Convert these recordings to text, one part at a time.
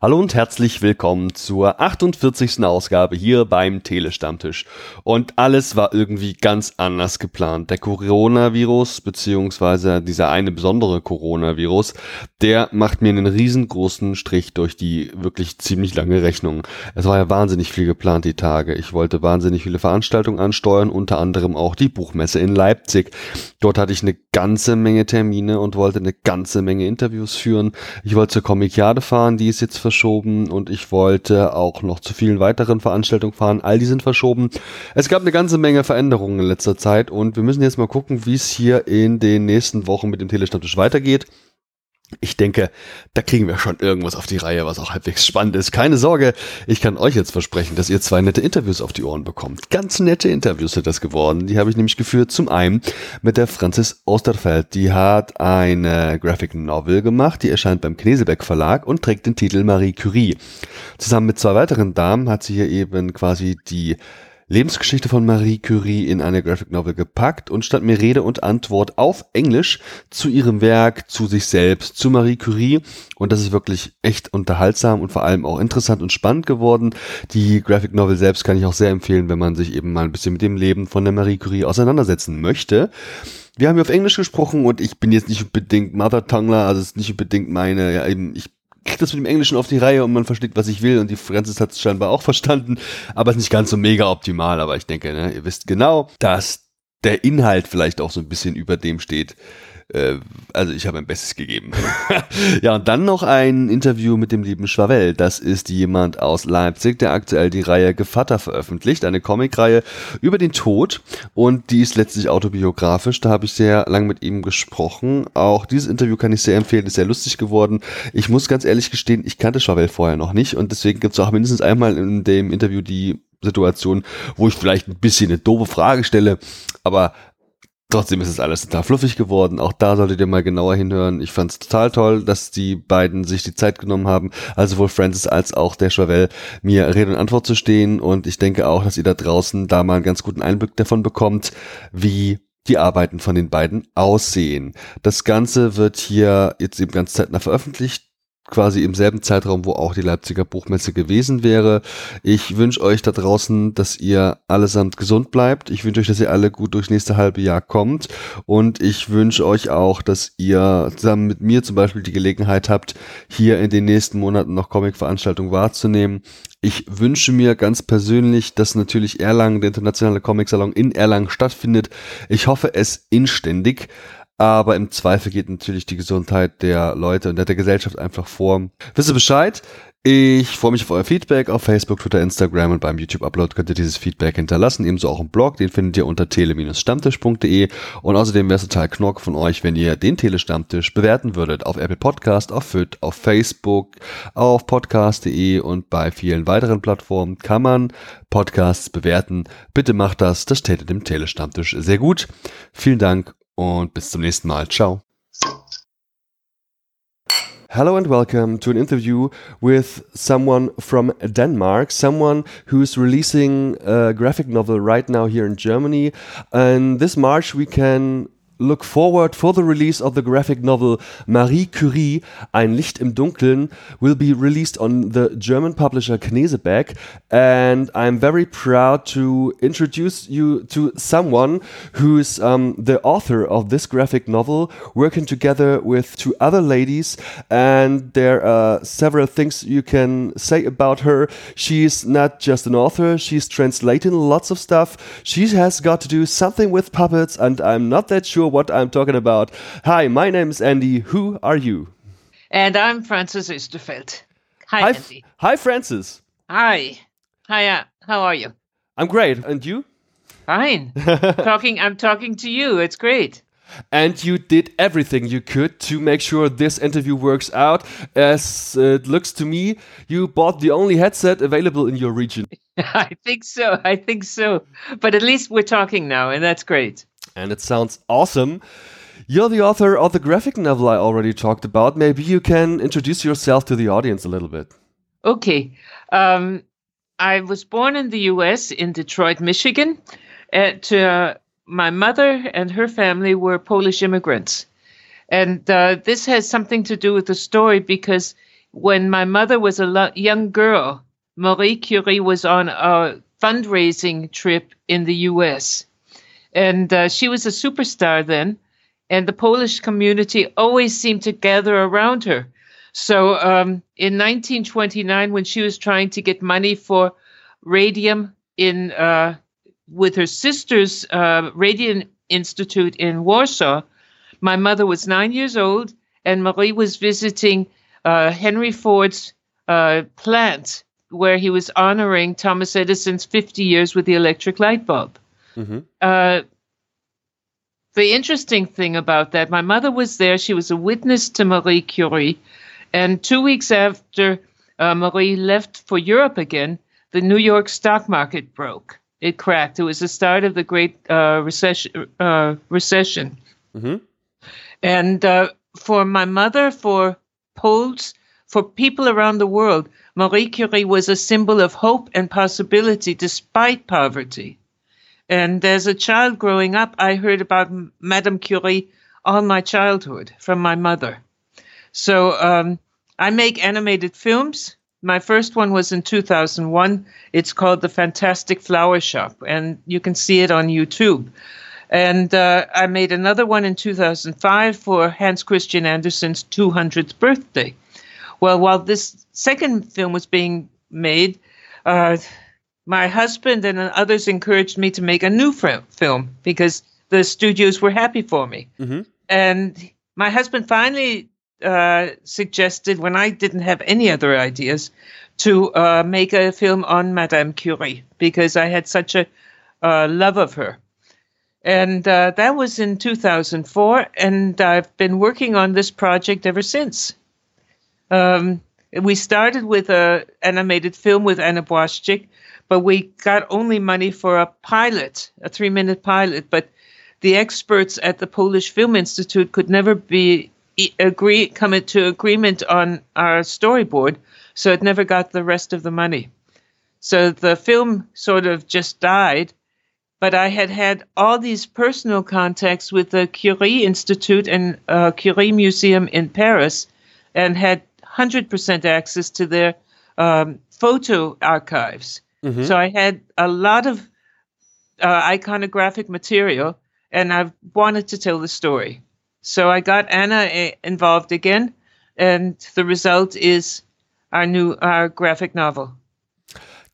Hallo und herzlich willkommen zur 48. Ausgabe hier beim Telestammtisch. Und alles war irgendwie ganz anders geplant. Der Coronavirus, beziehungsweise dieser eine besondere Coronavirus, der macht mir einen riesengroßen Strich durch die wirklich ziemlich lange Rechnung. Es war ja wahnsinnig viel geplant die Tage. Ich wollte wahnsinnig viele Veranstaltungen ansteuern, unter anderem auch die Buchmesse in Leipzig. Dort hatte ich eine ganze Menge Termine und wollte eine ganze Menge Interviews führen. Ich wollte zur Comikiade fahren, die ist jetzt verschoben und ich wollte auch noch zu vielen weiteren Veranstaltungen fahren. All die sind verschoben. Es gab eine ganze Menge Veränderungen in letzter Zeit und wir müssen jetzt mal gucken, wie es hier in den nächsten Wochen mit dem Telestammtisch weitergeht. Ich denke, da kriegen wir schon irgendwas auf die Reihe, was auch halbwegs spannend ist. Keine Sorge, ich kann euch jetzt versprechen, dass ihr zwei nette Interviews auf die Ohren bekommt. Ganz nette Interviews sind das geworden. Die habe ich nämlich geführt. Zum einen mit der Francis Osterfeld. Die hat eine Graphic Novel gemacht, die erscheint beim Knesebeck Verlag und trägt den Titel Marie Curie. Zusammen mit zwei weiteren Damen hat sie hier eben quasi die Lebensgeschichte von Marie Curie in eine Graphic Novel gepackt und stand mir Rede und Antwort auf Englisch zu ihrem Werk, zu sich selbst, zu Marie Curie. Und das ist wirklich echt unterhaltsam und vor allem auch interessant und spannend geworden. Die Graphic Novel selbst kann ich auch sehr empfehlen, wenn man sich eben mal ein bisschen mit dem Leben von der Marie Curie auseinandersetzen möchte. Wir haben hier auf Englisch gesprochen und ich bin jetzt nicht unbedingt Mother Tongler, also es ist nicht unbedingt meine, ja eben, ich kriege das mit dem Englischen auf die Reihe und man versteht, was ich will und die Francis hat es scheinbar auch verstanden, aber ist nicht ganz so mega optimal, aber ich denke, ne, ihr wisst genau, dass der Inhalt vielleicht auch so ein bisschen über dem steht, äh, also ich habe mein Bestes gegeben. ja, und dann noch ein Interview mit dem lieben Schwavel. Das ist jemand aus Leipzig, der aktuell die Reihe Gevatter veröffentlicht, eine Comicreihe über den Tod und die ist letztlich autobiografisch. Da habe ich sehr lang mit ihm gesprochen. Auch dieses Interview kann ich sehr empfehlen, ist sehr lustig geworden. Ich muss ganz ehrlich gestehen, ich kannte Schwavel vorher noch nicht und deswegen gibt es auch mindestens einmal in dem Interview die Situation, wo ich vielleicht ein bisschen eine doofe Frage stelle, aber Trotzdem ist es alles total fluffig geworden. Auch da solltet ihr mal genauer hinhören. Ich fand es total toll, dass die beiden sich die Zeit genommen haben, also sowohl Francis als auch der Chauvel, mir Rede und Antwort zu stehen. Und ich denke auch, dass ihr da draußen da mal einen ganz guten Einblick davon bekommt, wie die Arbeiten von den beiden aussehen. Das Ganze wird hier jetzt eben ganz zeitnah veröffentlicht quasi im selben Zeitraum, wo auch die Leipziger Buchmesse gewesen wäre. Ich wünsche euch da draußen, dass ihr allesamt gesund bleibt. Ich wünsche euch, dass ihr alle gut durchs nächste halbe Jahr kommt. Und ich wünsche euch auch, dass ihr zusammen mit mir zum Beispiel die Gelegenheit habt, hier in den nächsten Monaten noch Comic-Veranstaltungen wahrzunehmen. Ich wünsche mir ganz persönlich, dass natürlich Erlangen, der internationale Comic-Salon in Erlangen stattfindet. Ich hoffe es inständig aber im Zweifel geht natürlich die Gesundheit der Leute und der Gesellschaft einfach vor. Wisst ihr Bescheid? Ich freue mich auf euer Feedback auf Facebook, Twitter, Instagram und beim YouTube-Upload könnt ihr dieses Feedback hinterlassen. Ebenso auch im Blog, den findet ihr unter tele-stammtisch.de und außerdem wäre es total knork von euch, wenn ihr den Telestammtisch bewerten würdet auf Apple Podcast, auf FIT, auf Facebook, auf podcast.de und bei vielen weiteren Plattformen kann man Podcasts bewerten. Bitte macht das, das täte dem Telestammtisch sehr gut. Vielen Dank und bis zum nächsten Mal. Ciao. Hello and welcome to an interview with someone from Denmark, someone who's releasing a graphic novel right now here in Germany. And this March we can look forward for the release of the graphic novel Marie Curie, Ein Licht im Dunkeln, will be released on the German publisher Knesebeck. And I'm very proud to introduce you to someone who's um, the author of this graphic novel, working together with two other ladies. And there are several things you can say about her. She's not just an author, she's translating lots of stuff. She has got to do something with puppets, and I'm not that sure what I'm talking about. Hi, my name is Andy. Who are you? And I'm Francis Österfeld. Hi, hi, Andy. Hi, Francis. Hi. Hiya. Uh, how are you? I'm great. And you? Fine. talking. I'm talking to you. It's great. And you did everything you could to make sure this interview works out. As it looks to me, you bought the only headset available in your region. I think so. I think so. But at least we're talking now, and that's great and it sounds awesome. You're the author of the graphic novel I already talked about. Maybe you can introduce yourself to the audience a little bit. Okay. Um, I was born in the US in Detroit, Michigan. And uh, my mother and her family were Polish immigrants. And uh, this has something to do with the story because when my mother was a young girl, Marie Curie was on a fundraising trip in the US. And uh, she was a superstar then. And the Polish community always seemed to gather around her. So um, in 1929, when she was trying to get money for radium in uh, with her sister's uh, Radium Institute in Warsaw, my mother was nine years old, and Marie was visiting uh, Henry Ford's uh, plant where he was honoring Thomas Edison's 50 years with the electric light bulb. Mm-hmm. Uh, the interesting thing about that, my mother was there. She was a witness to Marie Curie. And two weeks after uh, Marie left for Europe again, the New York stock market broke. It cracked. It was the start of the Great uh, Recession. Uh, recession. Mm-hmm. And uh, for my mother, for Poles, for people around the world, Marie Curie was a symbol of hope and possibility despite poverty. And as a child growing up, I heard about Madame Curie all my childhood from my mother. So um, I make animated films. My first one was in 2001. It's called The Fantastic Flower Shop, and you can see it on YouTube. And uh, I made another one in 2005 for Hans Christian Andersen's 200th birthday. Well, while this second film was being made, uh, my husband and others encouraged me to make a new f- film because the studios were happy for me. Mm-hmm. And my husband finally uh, suggested, when I didn't have any other ideas, to uh, make a film on Madame Curie because I had such a uh, love of her. And uh, that was in 2004, and I've been working on this project ever since. Um, we started with a animated film with Anna Błaszczyk, but we got only money for a pilot, a three minute pilot. But the experts at the Polish Film Institute could never be agree come to agreement on our storyboard, so it never got the rest of the money. So the film sort of just died. But I had had all these personal contacts with the Curie Institute and uh, Curie Museum in Paris, and had 100% access to their um, photo archives. Mm-hmm. So I had a lot of uh, iconographic material, and I wanted to tell the story. So I got Anna a- involved again, and the result is our new our graphic novel.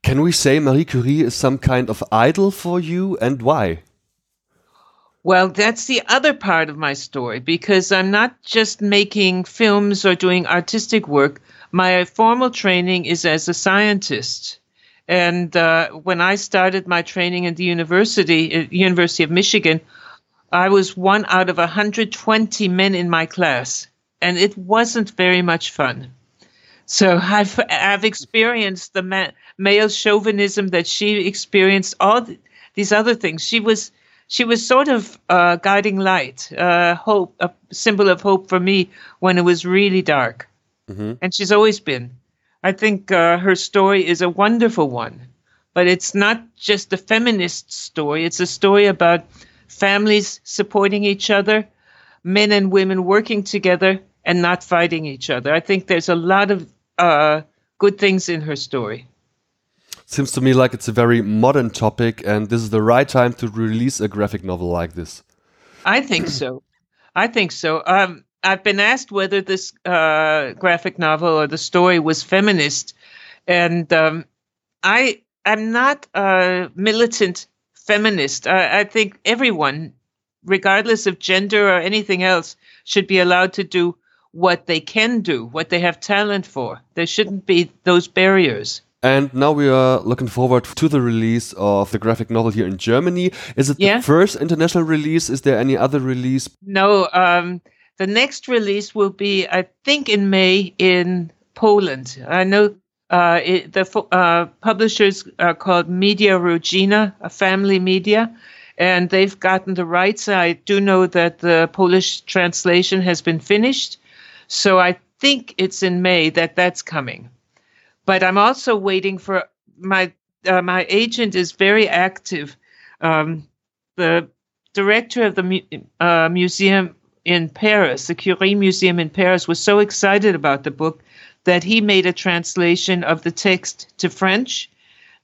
Can we say Marie Curie is some kind of idol for you, and why? Well, that's the other part of my story because I'm not just making films or doing artistic work. My formal training is as a scientist. And uh, when I started my training in the university, uh, University of Michigan, I was one out of 120 men in my class, and it wasn't very much fun. So I've I've experienced the ma- male chauvinism that she experienced, all th- these other things. She was she was sort of uh, guiding light, uh, hope, a symbol of hope for me when it was really dark. Mm-hmm. And she's always been. I think uh, her story is a wonderful one, but it's not just a feminist story. It's a story about families supporting each other, men and women working together and not fighting each other. I think there's a lot of uh, good things in her story seems to me like it's a very modern topic, and this is the right time to release a graphic novel like this. I think so. I think so. Um, I've been asked whether this uh, graphic novel or the story was feminist, and um, I am not a militant feminist. I, I think everyone, regardless of gender or anything else, should be allowed to do what they can do, what they have talent for. There shouldn't be those barriers. And now we are looking forward to the release of the graphic novel here in Germany. Is it yeah. the first international release? Is there any other release? No, um, the next release will be, I think, in May in Poland. I know uh, it, the uh, publishers are called Media Regina, a family media, and they've gotten the rights. I do know that the Polish translation has been finished, so I think it's in May that that's coming. But I'm also waiting for my uh, my agent is very active. Um, the director of the uh, museum in Paris, the Curie Museum in Paris, was so excited about the book that he made a translation of the text to French.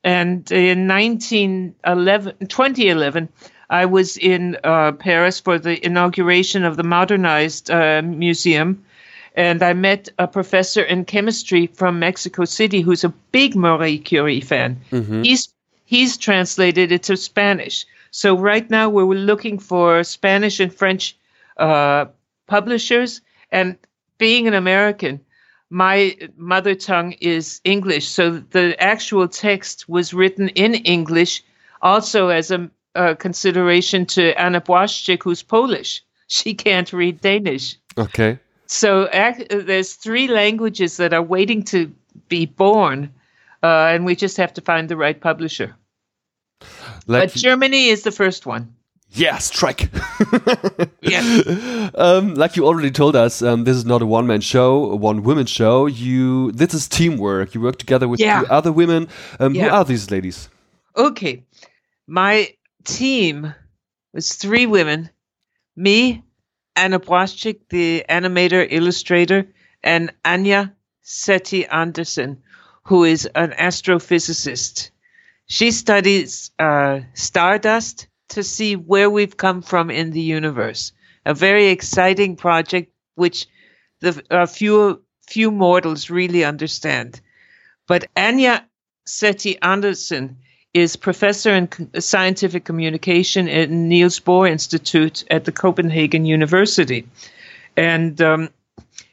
And in 1911, 2011, I was in uh, Paris for the inauguration of the modernized uh, museum. And I met a professor in chemistry from Mexico City who's a big Marie Curie fan. Mm-hmm. He's he's translated it to Spanish. So right now we're looking for Spanish and French uh, publishers. And being an American, my mother tongue is English. So the actual text was written in English, also as a, a consideration to Anna Błaszczyk, who's Polish. She can't read Danish. Okay. So there's three languages that are waiting to be born, uh, and we just have to find the right publisher. Like but Germany is the first one. Yeah, strike. yeah. Um, like you already told us, um, this is not a one man show, a one woman show. You this is teamwork. You work together with yeah. two other women. Um, yeah. Who are these ladies? Okay, my team was three women: me, Anna Błaszczyk, the animator illustrator, and Anya Seti Anderson, who is an astrophysicist. She studies uh, stardust to see where we've come from in the universe. A very exciting project, which the few few mortals really understand. But Anya Seti Anderson is professor in scientific communication at Niels Bohr Institute at the Copenhagen University, and um,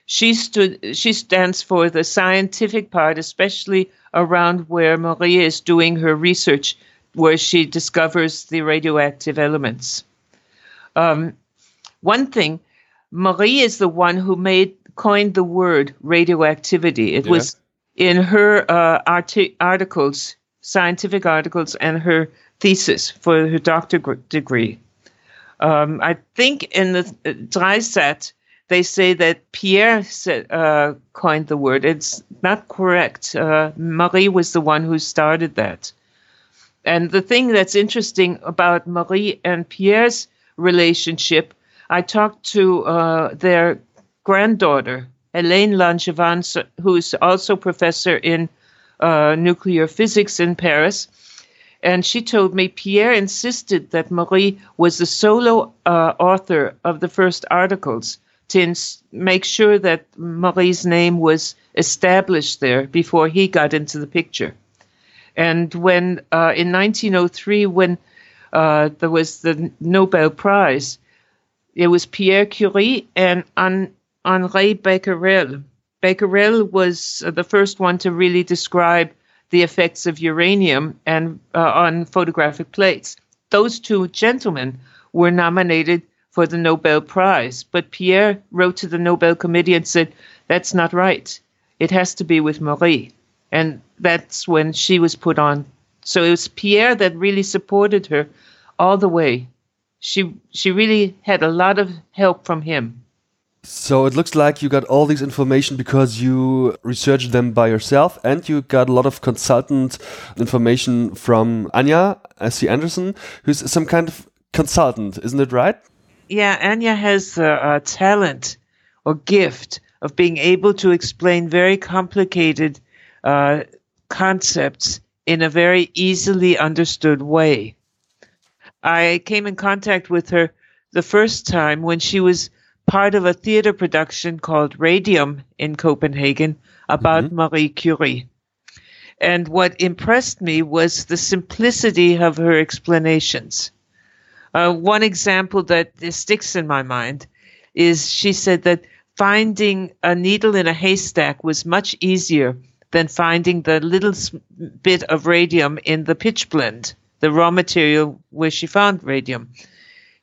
she stood. She stands for the scientific part, especially around where Maria is doing her research, where she discovers the radioactive elements. Um, one thing, Marie is the one who made coined the word radioactivity. It yeah. was in her uh, arti- articles, scientific articles, and her thesis for her doctorate degree. Um, I think in the uh, Dreisat, they say that Pierre said, uh, coined the word. It's not correct. Uh, Marie was the one who started that. And the thing that's interesting about Marie and Pierre's relationship, I talked to uh, their granddaughter, Elaine Langevin, who's also professor in uh, nuclear physics in Paris. And she told me Pierre insisted that Marie was the solo uh, author of the first articles to make sure that Marie's name was established there before he got into the picture. And when uh, in 1903, when uh, there was the Nobel Prize, it was Pierre Curie and Henri Becquerel. Becquerel was uh, the first one to really describe the effects of uranium and uh, on photographic plates. Those two gentlemen were nominated for the Nobel Prize. But Pierre wrote to the Nobel Committee and said, that's not right. It has to be with Marie. And that's when she was put on. So it was Pierre that really supported her all the way. She she really had a lot of help from him. So it looks like you got all these information because you researched them by yourself and you got a lot of consultant information from Anya S.C. Anderson, who's some kind of consultant, isn't it right? yeah, Anya has a, a talent or gift of being able to explain very complicated uh, concepts in a very easily understood way. I came in contact with her the first time when she was part of a theater production called Radium in Copenhagen about mm-hmm. Marie Curie. And what impressed me was the simplicity of her explanations. Uh, one example that sticks in my mind is she said that finding a needle in a haystack was much easier than finding the little bit of radium in the pitch blende, the raw material where she found radium.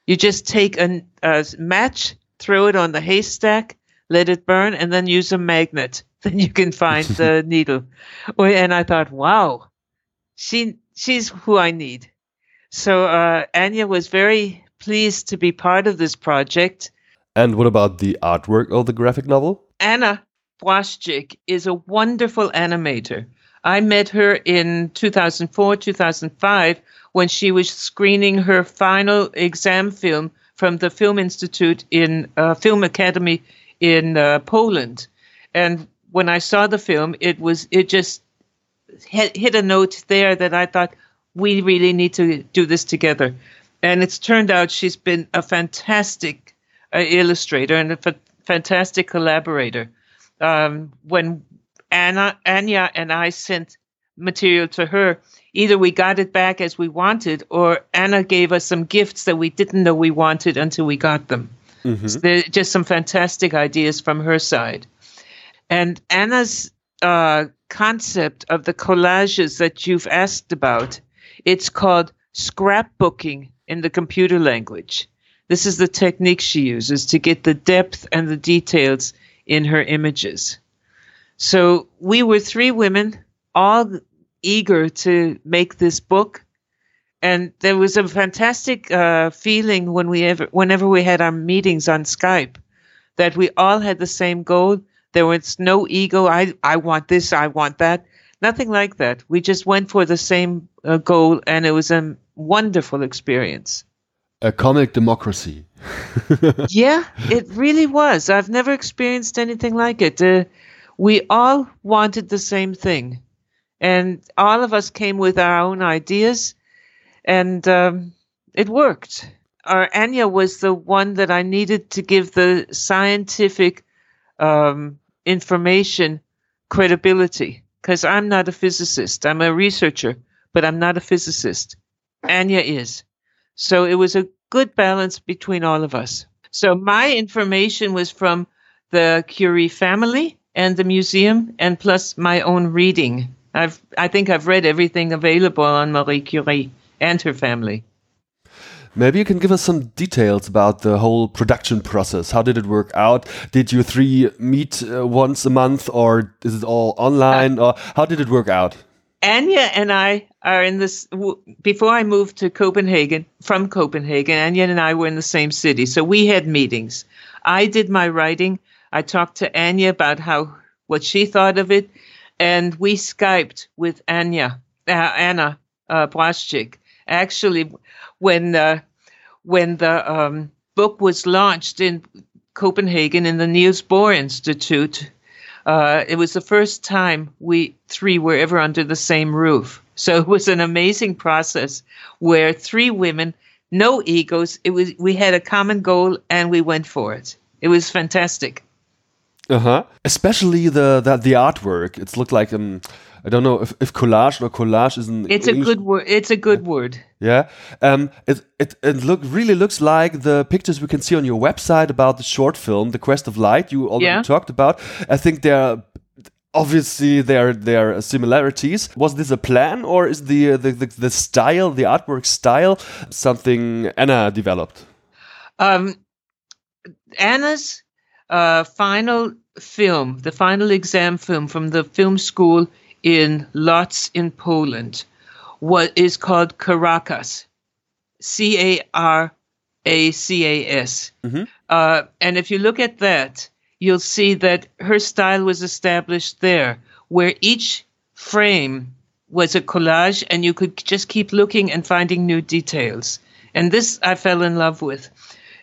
You just take a, a match, throw it on the haystack, let it burn, and then use a magnet. Then you can find the needle. And I thought, wow, she she's who I need. So uh, Anya was very pleased to be part of this project. And what about the artwork of the graphic novel? Anna Błaszczyk is a wonderful animator. I met her in 2004, 2005 when she was screening her final exam film from the Film Institute in uh, Film Academy in uh, Poland. And when I saw the film, it was it just hit, hit a note there that I thought we really need to do this together. And it's turned out she's been a fantastic uh, illustrator and a f- fantastic collaborator. Um, when Anna, Anya and I sent material to her, either we got it back as we wanted, or Anna gave us some gifts that we didn't know we wanted until we got them. Mm-hmm. So just some fantastic ideas from her side. And Anna's uh, concept of the collages that you've asked about, it's called scrapbooking in the computer language. This is the technique she uses to get the depth and the details in her images. So we were three women, all eager to make this book. And there was a fantastic uh, feeling when we ever, whenever we had our meetings on Skype, that we all had the same goal. There was no ego. I, I want this. I want that. Nothing like that. We just went for the same uh, goal, and it was a wonderful experience. A comic democracy. yeah, it really was. I've never experienced anything like it. Uh, we all wanted the same thing, and all of us came with our own ideas, and um, it worked. Our Anya was the one that I needed to give the scientific um, information credibility because I'm not a physicist. I'm a researcher, but I'm not a physicist. Anya is. So it was a good balance between all of us. So my information was from the Curie family and the museum, and plus my own reading. I've, I think I've read everything available on Marie Curie and her family. Maybe you can give us some details about the whole production process. How did it work out? Did you three meet uh, once a month, or is it all online, uh, or how did it work out? Anya and I are in this. Before I moved to Copenhagen, from Copenhagen, Anya and I were in the same city, so we had meetings. I did my writing. I talked to Anya about how what she thought of it, and we skyped with Anya, uh, Anna uh, Actually, when uh, when the um, book was launched in Copenhagen in the Niels Bohr Institute, uh, it was the first time we three were ever under the same roof. So it was an amazing process where three women, no egos. It was we had a common goal and we went for it. It was fantastic. Uh huh. Especially the, the the artwork. It's looked like um I don't know if, if collage or collage is an It's English. a good word. It's a good word. Yeah. Um. It it it look really looks like the pictures we can see on your website about the short film, The Quest of Light. You already yeah. talked about. I think there are obviously there there are similarities was this a plan or is the, the the, the style the artwork style something anna developed um anna's uh, final film, the final exam film from the film school in Lodz in Poland, what is called Caracas, C A R A C A S. Mm-hmm. Uh, and if you look at that, you'll see that her style was established there, where each frame was a collage, and you could just keep looking and finding new details. And this I fell in love with.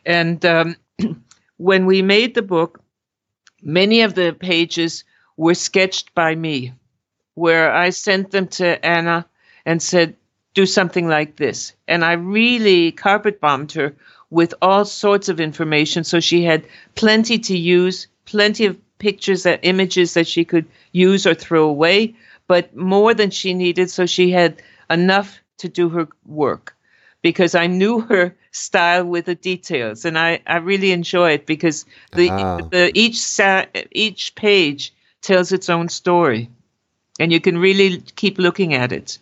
And um, when we made the book, many of the pages were sketched by me, where I sent them to Anna and said, do something like this. And I really carpet bombed her with all sorts of information. So she had plenty to use, plenty of pictures and images that she could use or throw away, but more than she needed. So she had enough to do her work because I knew her style with the details, and I, I really enjoy it because the, ah. the each sa- each page tells its own story, and you can really keep looking at it.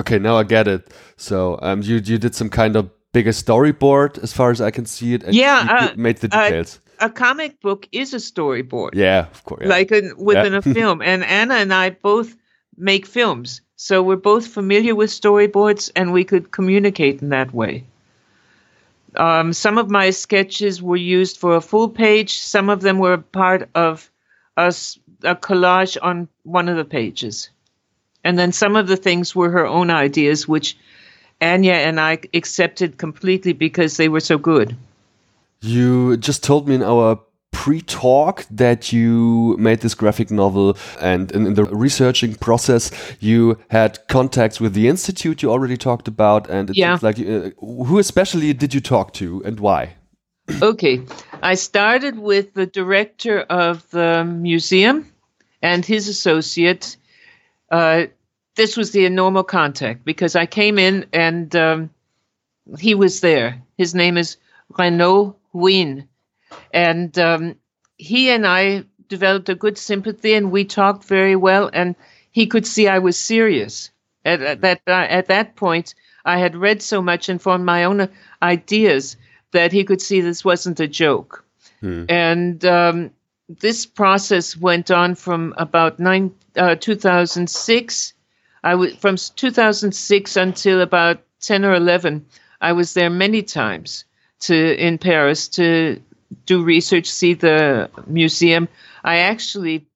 Okay, now I get it. So um, you you did some kind of bigger storyboard, as far as I can see it. And yeah, uh, made the details. a comic book is a storyboard. Yeah, of course. Yeah. Like a, within yeah. a film, and Anna and I both make films. So we're both familiar with storyboards and we could communicate in that way. Um, some of my sketches were used for a full page, some of them were part of a, a collage on one of the pages. And then some of the things were her own ideas, which Anya and I accepted completely because they were so good. You just told me in our pre-talk that you made this graphic novel and in, the researching process you had contacts with the institute you already talked about and it yeah. like uh, who especially did you talk to and why okay i started with the director of the museum and his associate uh, this was the normal contact because i came in and um, he was there his name is renaud wien and um, he and I developed a good sympathy, and we talked very well. And he could see I was serious. At, at that uh, at that point, I had read so much and formed my own ideas that he could see this wasn't a joke. Hmm. And um, this process went on from about nine, uh, 2006. I w- from 2006 until about 10 or 11. I was there many times to in Paris to do research, see the museum, I actually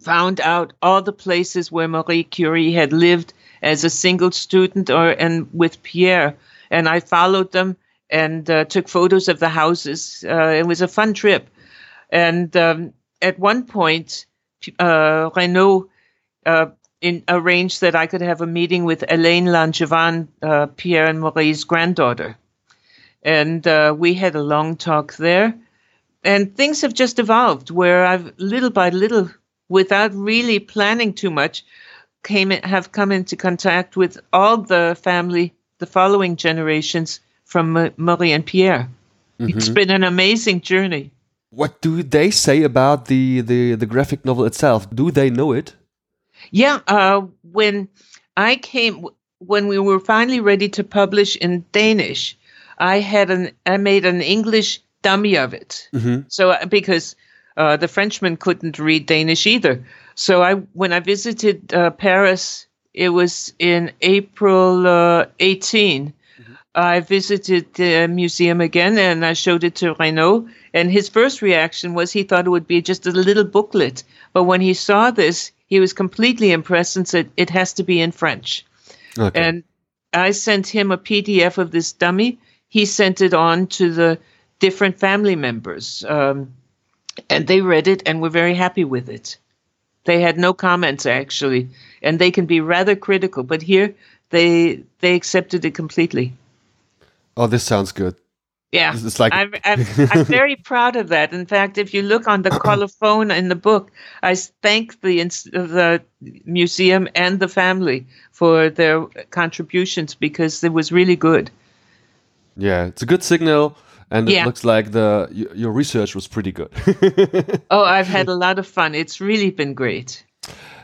found out all the places where Marie Curie had lived as a single student or and with Pierre, and I followed them and uh, took photos of the houses. Uh, it was a fun trip, and um, at one point, uh, Renaud uh, in, arranged that I could have a meeting with Elaine Langevin, uh, Pierre and Marie's granddaughter and uh, we had a long talk there. And things have just evolved where I've little by little, without really planning too much, came have come into contact with all the family, the following generations from Marie and Pierre. Mm-hmm. It's been an amazing journey. What do they say about the, the, the graphic novel itself? Do they know it? Yeah, uh, when I came, when we were finally ready to publish in Danish, I had an I made an English dummy of it. Mm-hmm. So uh, because uh, the Frenchman couldn't read Danish either, so I when I visited uh, Paris, it was in April uh, 18. Mm-hmm. I visited the museum again and I showed it to Renaud. And his first reaction was he thought it would be just a little booklet. But when he saw this, he was completely impressed and said, it has to be in French. Okay. And I sent him a PDF of this dummy he sent it on to the different family members. Um, and they read it and were very happy with it. They had no comments actually, and they can be rather critical, but here they they accepted it completely. Oh, this sounds good. Yeah, it's like I'm, I'm, I'm, very proud of that. In fact, if you look on the colophon in the book, I thank the the museum and the family for their contributions because it was really good. Yeah, it's a good signal, and it looks like the your research was pretty good. oh, I've had a lot of fun. It's really been great.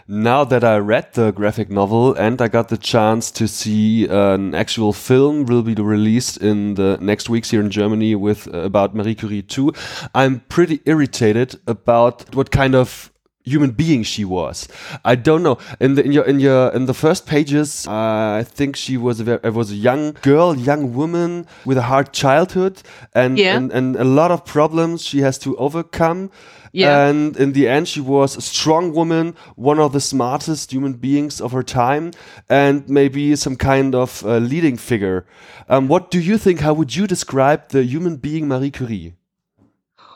Now that I read the graphic novel and I got the chance to see an actual film will be released in the next weeks here in Germany with uh, about Marie Curie 2, I'm pretty irritated about what kind of human being she was. I don't know. In the in your in your in the first pages, uh, I think she was a very, was a young girl, young woman with a hard childhood and, yeah. and and a lot of problems she has to overcome. Yeah. And in the end, she was a strong woman, one of the smartest human beings of her time, and maybe some kind of uh, leading figure. Um, what do you think? How would you describe the human being Marie Curie?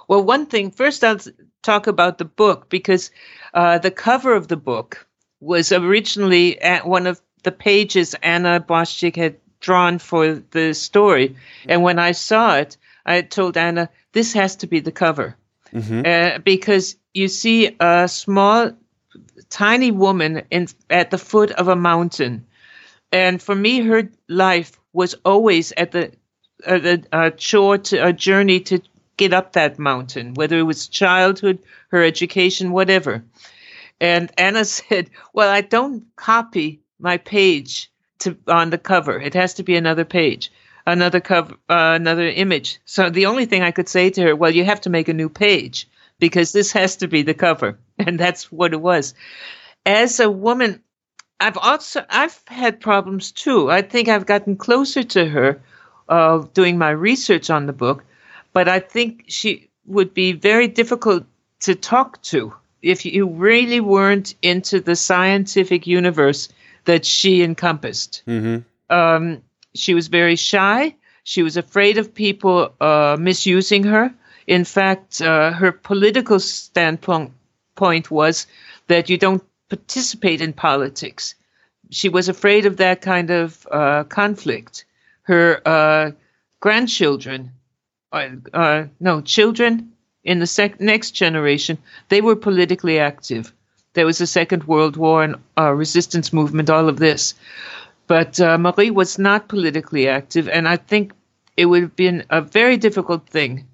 Well, one thing first, I'll talk about the book because uh, the cover of the book was originally at one of the pages Anna Boschik had drawn for the story. And when I saw it, I told Anna, this has to be the cover. Mm-hmm. Uh, because you see a small, tiny woman in, at the foot of a mountain. And for me, her life was always at the, uh, the uh, chore to, a journey to get up that mountain, whether it was childhood, her education, whatever. And Anna said, Well, I don't copy my page to on the cover. It has to be another page, another cover, uh, another image. So the only thing I could say to her, well, you have to make a new page because this has to be the cover, and that's what it was. As a woman, I've also I've had problems too. I think I've gotten closer to her uh, doing my research on the book but I think she would be very difficult to talk to if you really weren't into the scientific universe that she encompassed. Mm-hmm. Um, she was very shy. She was afraid of people uh, misusing her. In fact, uh, her political standpoint point was that you don't participate in politics. She was afraid of that kind of uh, conflict. Her uh, grandchildren, uh, uh, no, children in the sec- next generation, they were politically active. There was a Second World War and resistance movement, all of this. But uh, Marie was not politically active, and I think it would have been a very difficult thing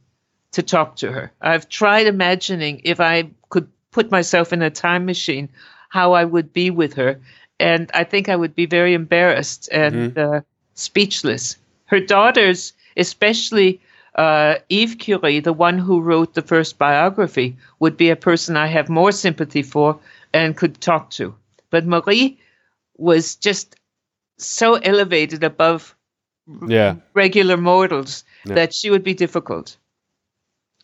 to talk to her. I've tried imagining if I could put myself in a time machine, how I would be with her. And I think I would be very embarrassed and mm-hmm. uh, speechless. Her daughters, especially uh, Eve Curie, the one who wrote the first biography, would be a person I have more sympathy for and could talk to. But Marie was just so elevated above yeah. regular mortals yeah. that she would be difficult.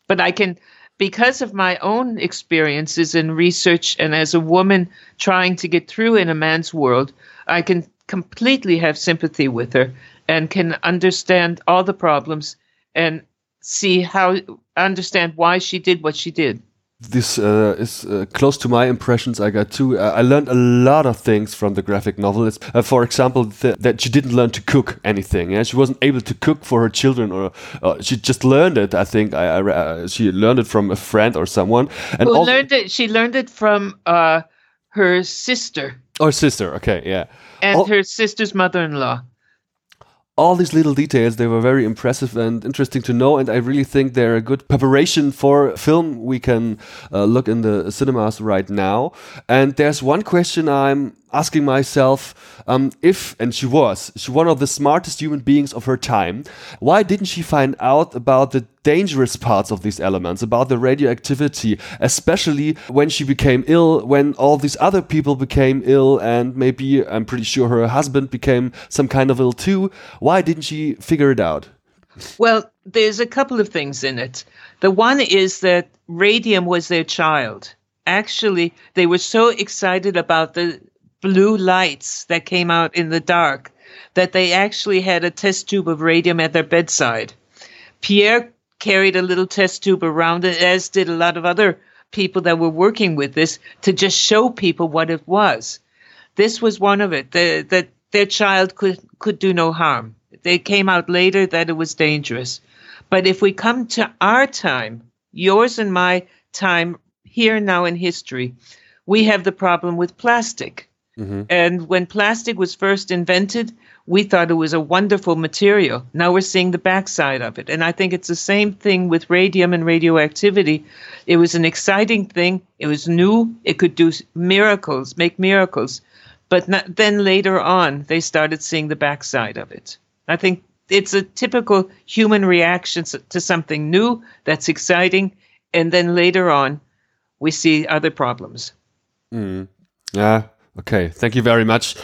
But I can, because of my own experiences in research and as a woman trying to get through in a man's world, I can completely have sympathy with her and can understand all the problems and see how understand why she did what she did this uh, is uh, close to my impressions I got too. Uh, I learned a lot of things from the graphic novel. Uh, for example, th that she didn't learn to cook anything. Yeah? She wasn't able to cook for her children, or uh, she just learned it. I think I, I uh, she learned it from a friend or someone. And Who learned it? She learned it from her sister. Or sister, okay, yeah. And all her sister's mother-in-law all these little details they were very impressive and interesting to know and i really think they're a good preparation for film we can uh, look in the cinemas right now. And there's one question i'm asking myself um, if, and she was, she one of the smartest human beings of her time. Why didn't she find out about the dangerous parts of these elements, about the radioactivity, especially when she became ill, when all these other people became ill, and maybe I'm pretty sure her husband became some kind of ill too. Why didn't she figure it out? Well, there's a couple of things in it. The one is that radium was their child. Actually, they were so excited about the blue lights that came out in the dark that they actually had a test tube of radium at their bedside. Pierre carried a little test tube around it, as did a lot of other people that were working with this, to just show people what it was. This was one of it, the, that their child could, could do no harm. They came out later that it was dangerous. But if we come to our time, yours and my time here now in history, we have the problem with plastic. Mm-hmm. And when plastic was first invented, we thought it was a wonderful material. Now we're seeing the backside of it. And I think it's the same thing with radium and radioactivity. It was an exciting thing. It was new. It could do miracles, make miracles. But not, then later on, they started seeing the backside of it. I think it's a typical human reaction to something new that's exciting. And then later on, we see other problems. Mm. Yeah, Okay, thank you very much.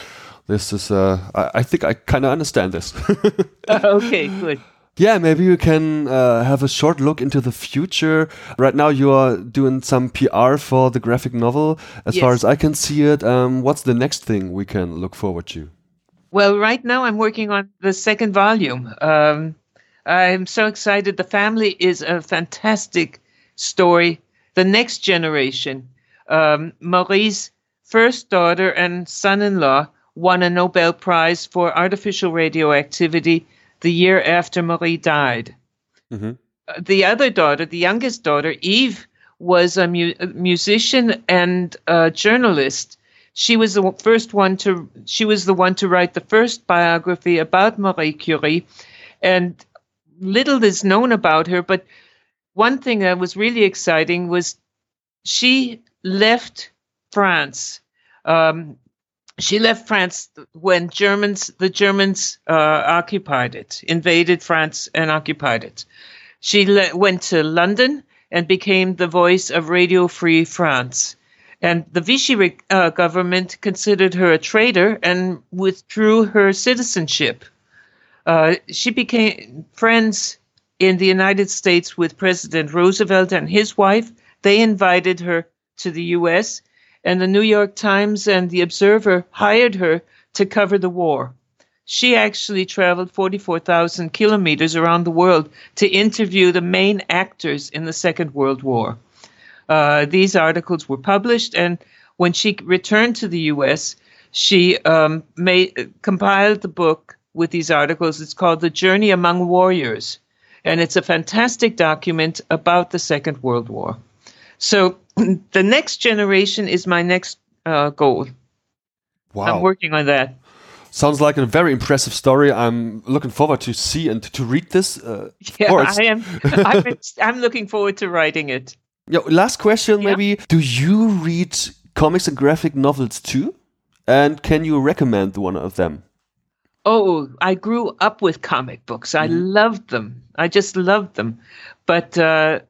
This is, uh, I, I think I kind of understand this. okay, good. Yeah, maybe you can uh, have a short look into the future. Right now, you are doing some PR for the graphic novel. As yes. far as I can see it, um, what's the next thing we can look forward to? Well, right now, I'm working on the second volume. Um, I'm so excited. The family is a fantastic story. The next generation. Um, Maurice first daughter and son in law won a Nobel Prize for artificial radioactivity the year after Marie died. Mm-hmm. The other daughter, the youngest daughter, Eve, was a, mu- musician and a journalist. She was the first one to. She was the one to write the first biography about Marie Curie, and little is known about her. But one thing that was really exciting was she left France. Um, she left France when Germans, the Germans uh, occupied it, invaded France and occupied it. She le- went to London and became the voice of Radio Free France. And the Vichy uh, government considered her a traitor and withdrew her citizenship. Uh, she became friends in the United States with President Roosevelt and his wife. They invited her to the U.S and the New York Times and the Observer hired her to cover the war. she actually traveled 44,000 kilometers around the world to interview the main actors in the Second World War. Uh, these articles were published, and when she returned to the U.S., she um, made compiled the book with these articles. It's called "The Journey Among Warriors," and it's a fantastic document about the Second World War. So, the next generation is my next uh, goal. Wow. I'm working on that. Sounds like a very impressive story. I'm looking forward to see and to read this. Uh, yeah, I am. I'm, I'm, looking forward to writing it. Yeah. Last question, yeah. maybe. Do you read comics and graphic novels too? And can you recommend one of them? Oh, I grew up with comic books. I mm. loved them. I just loved them. But uh,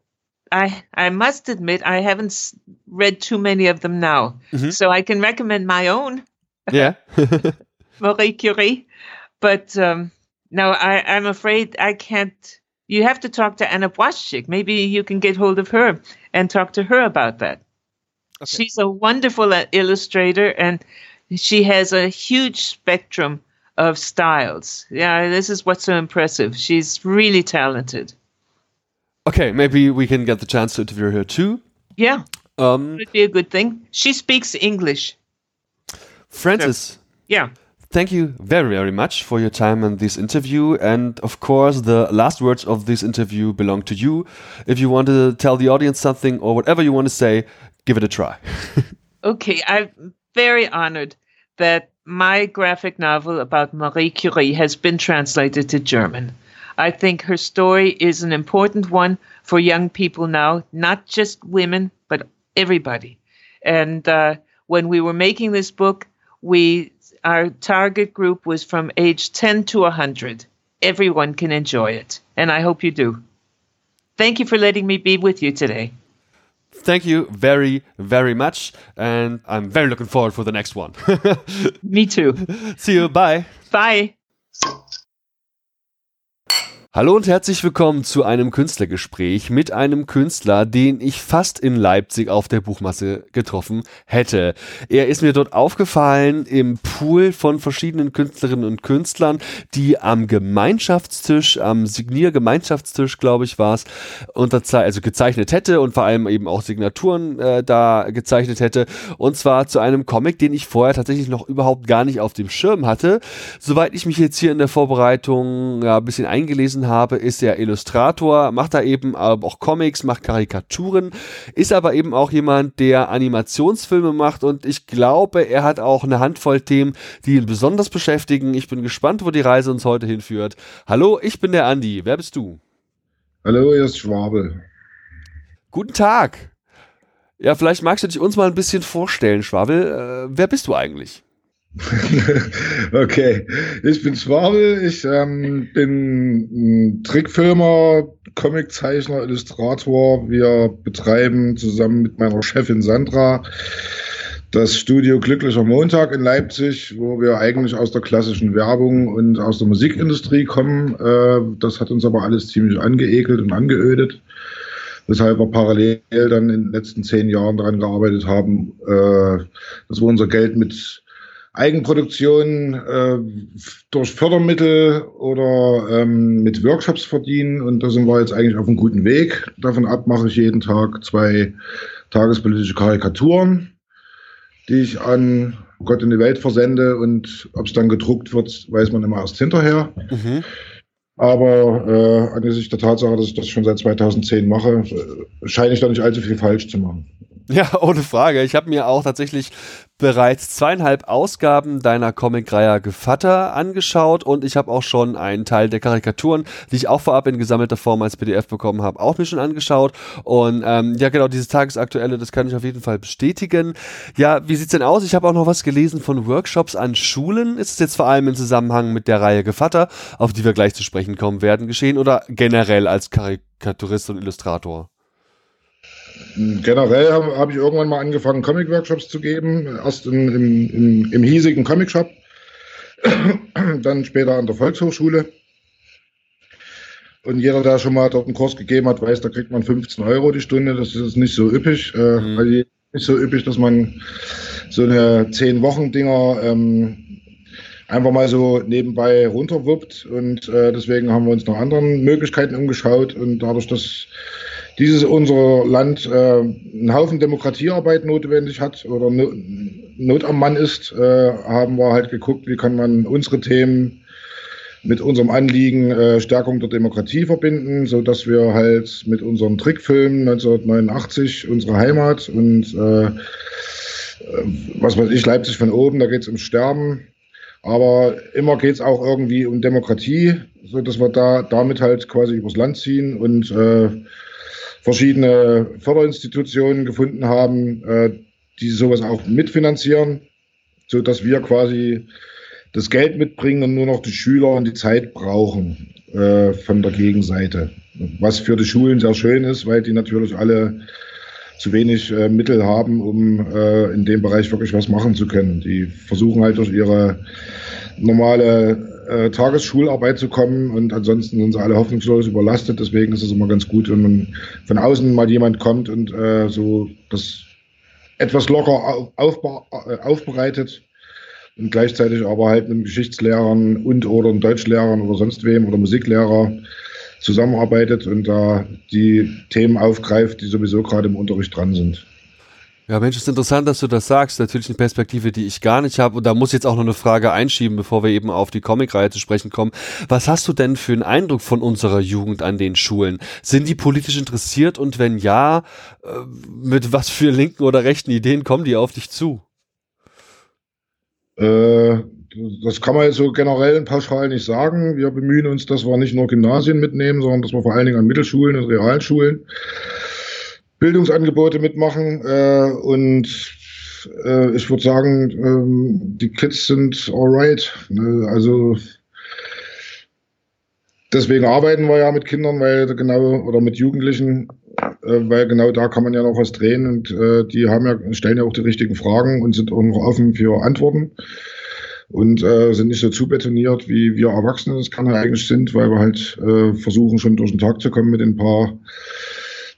I I must admit I haven't read too many of them now. Mm -hmm. So I can recommend my own. Yeah. Marie Curie. But um, no, I, I'm afraid I can't. You have to talk to Anna Błaszczyk. Maybe you can get hold of her and talk to her about that. Okay. She's a wonderful uh, illustrator and she has a huge spectrum of styles. Yeah, this is what's so impressive. She's really talented. Okay, maybe we can get the chance to interview her too. Yeah. Um, would be a good thing. She speaks English. Francis. So, yeah. Thank you very, very much for your time in this interview. And of course, the last words of this interview belong to you. If you want to tell the audience something or whatever you want to say, give it a try. okay, I'm very honored that my graphic novel about Marie Curie has been translated to German. I think her story is an important one for young people now, not just women, but everybody. And uh, when we were making this book, we our target group was from age 10 to 100. Everyone can enjoy it, and I hope you do. Thank you for letting me be with you today. Thank you very, very much, and I'm very looking forward for the next one. me too. See you. Bye. Bye. Hallo und herzlich willkommen zu einem Künstlergespräch mit einem Künstler, den ich fast in Leipzig auf der Buchmasse getroffen hätte. Er ist mir dort aufgefallen im Pool von verschiedenen Künstlerinnen und Künstlern, die am Gemeinschaftstisch, am Signiergemeinschaftstisch, glaube ich, war es, also gezeichnet hätte und vor allem eben auch Signaturen äh, da gezeichnet hätte. Und zwar zu einem Comic, den ich vorher tatsächlich noch überhaupt gar nicht auf dem Schirm hatte. Soweit ich mich jetzt hier in der Vorbereitung ja, ein bisschen eingelesen gelesen habe, ist er Illustrator, macht da eben auch Comics, macht Karikaturen, ist aber eben auch jemand, der Animationsfilme macht und ich glaube, er hat auch eine Handvoll Themen, die ihn besonders beschäftigen. Ich bin gespannt, wo die Reise uns heute hinführt. Hallo, ich bin der Andi. Wer bist du? Hallo, hier ist Schwabel. Guten Tag. Ja, vielleicht magst du dich uns mal ein bisschen vorstellen, Schwabel. Äh, wer bist du eigentlich? okay, ich bin Schwabel, ich ähm, bin Trickfilmer, Comiczeichner, Illustrator. Wir betreiben zusammen mit meiner Chefin Sandra das Studio Glücklicher Montag in Leipzig, wo wir eigentlich aus der klassischen Werbung und aus der Musikindustrie kommen. Äh, das hat uns aber alles ziemlich angeekelt und angeödet weshalb wir parallel dann in den letzten zehn Jahren daran gearbeitet haben, äh, dass wir unser Geld mit Eigenproduktion äh, durch Fördermittel oder ähm, mit Workshops verdienen. Und da sind wir jetzt eigentlich auf einem guten Weg. Davon ab mache ich jeden Tag zwei tagespolitische Karikaturen, die ich an Gott in die Welt versende. Und ob es dann gedruckt wird, weiß man immer erst hinterher. Mhm. Aber äh, angesichts der Tatsache, dass ich das schon seit 2010 mache, scheine ich da nicht allzu viel falsch zu machen. Ja, ohne Frage. Ich habe mir auch tatsächlich bereits zweieinhalb Ausgaben deiner Comicreihe Gevatter angeschaut und ich habe auch schon einen Teil der Karikaturen, die ich auch vorab in gesammelter Form als PDF bekommen habe, auch mir schon angeschaut. Und ähm, ja, genau, dieses Tagesaktuelle, das kann ich auf jeden Fall bestätigen. Ja, wie sieht's denn aus? Ich habe auch noch was gelesen von Workshops an Schulen. Ist es jetzt vor allem im Zusammenhang mit der Reihe Gevatter, auf die wir gleich zu sprechen kommen werden, geschehen oder generell als Karikaturist und Illustrator? Generell habe hab ich irgendwann mal angefangen, Comic-Workshops zu geben. Erst in, im, im, im hiesigen Comic-Shop, dann später an der Volkshochschule. Und jeder, der schon mal dort einen Kurs gegeben hat, weiß, da kriegt man 15 Euro die Stunde. Das ist nicht so üppig. Äh, mhm. Also nicht so üppig, dass man so eine 10-Wochen-Dinger ähm, einfach mal so nebenbei runterwuppt. Und äh, deswegen haben wir uns nach anderen Möglichkeiten umgeschaut. Und dadurch, dass dieses unser Land äh, einen Haufen Demokratiearbeit notwendig hat oder no Not am Mann ist, äh, haben wir halt geguckt, wie kann man unsere Themen mit unserem Anliegen äh, Stärkung der Demokratie verbinden, so dass wir halt mit unserem Trickfilm 1989 unsere Heimat und äh, was weiß ich, Leipzig von oben, da geht es ums Sterben. Aber immer geht es auch irgendwie um Demokratie, so dass wir da damit halt quasi übers Land ziehen und äh, verschiedene Förderinstitutionen gefunden haben, äh, die sowas auch mitfinanzieren, so dass wir quasi das Geld mitbringen und nur noch die Schüler und die Zeit brauchen äh, von der Gegenseite. Was für die Schulen sehr schön ist, weil die natürlich alle zu wenig äh, Mittel haben, um äh, in dem Bereich wirklich was machen zu können. Die versuchen halt durch ihre normale äh, Tagesschularbeit zu kommen und ansonsten sind sie alle hoffnungslos überlastet. Deswegen ist es immer ganz gut, wenn man von außen mal jemand kommt und äh, so das etwas locker äh, aufbereitet und gleichzeitig aber halt mit Geschichtslehrern und oder Deutschlehrern oder sonst wem oder Musiklehrer zusammenarbeitet und da die Themen aufgreift, die sowieso gerade im Unterricht dran sind. Ja, Mensch, ist interessant, dass du das sagst. Natürlich eine Perspektive, die ich gar nicht habe. Und da muss ich jetzt auch noch eine Frage einschieben, bevor wir eben auf die Comicreihe zu sprechen kommen. Was hast du denn für einen Eindruck von unserer Jugend an den Schulen? Sind die politisch interessiert? Und wenn ja, äh, mit was für linken oder rechten Ideen kommen die auf dich zu? Äh, das kann man jetzt so generell und pauschal nicht sagen. Wir bemühen uns, dass wir nicht nur Gymnasien mitnehmen, sondern dass wir vor allen Dingen an Mittelschulen und Realschulen Bildungsangebote mitmachen. Äh, und äh, ich würde sagen, ähm, die Kids sind alright. Ne? Also deswegen arbeiten wir ja mit Kindern, weil genau oder mit Jugendlichen, äh, weil genau da kann man ja noch was drehen und äh, die haben ja stellen ja auch die richtigen Fragen und sind auch noch offen für Antworten und äh, sind nicht so zu betoniert, wie wir Erwachsene das kann eigentlich sind, weil wir halt äh, versuchen schon durch den Tag zu kommen mit ein paar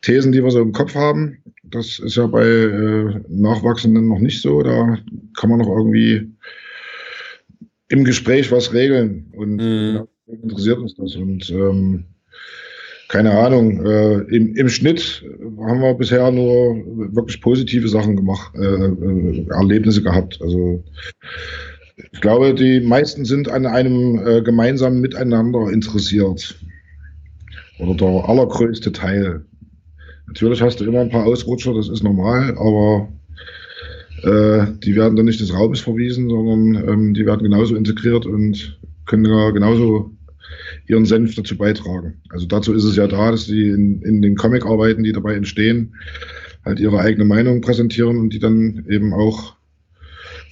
Thesen, die wir so im Kopf haben. Das ist ja bei äh, Nachwachsenden noch nicht so. Da kann man noch irgendwie im Gespräch was regeln. Und mhm. interessiert uns das. Und ähm, keine Ahnung, äh, im, im Schnitt haben wir bisher nur wirklich positive Sachen gemacht, äh, äh, Erlebnisse gehabt. Also ich glaube, die meisten sind an einem äh, gemeinsamen Miteinander interessiert. Oder der allergrößte Teil. Natürlich hast du immer ein paar Ausrutscher, das ist normal, aber äh, die werden dann nicht des Raums verwiesen, sondern ähm, die werden genauso integriert und können ja genauso ihren Senf dazu beitragen. Also dazu ist es ja da, dass die in, in den Comic-Arbeiten, die dabei entstehen, halt ihre eigene Meinung präsentieren und die dann eben auch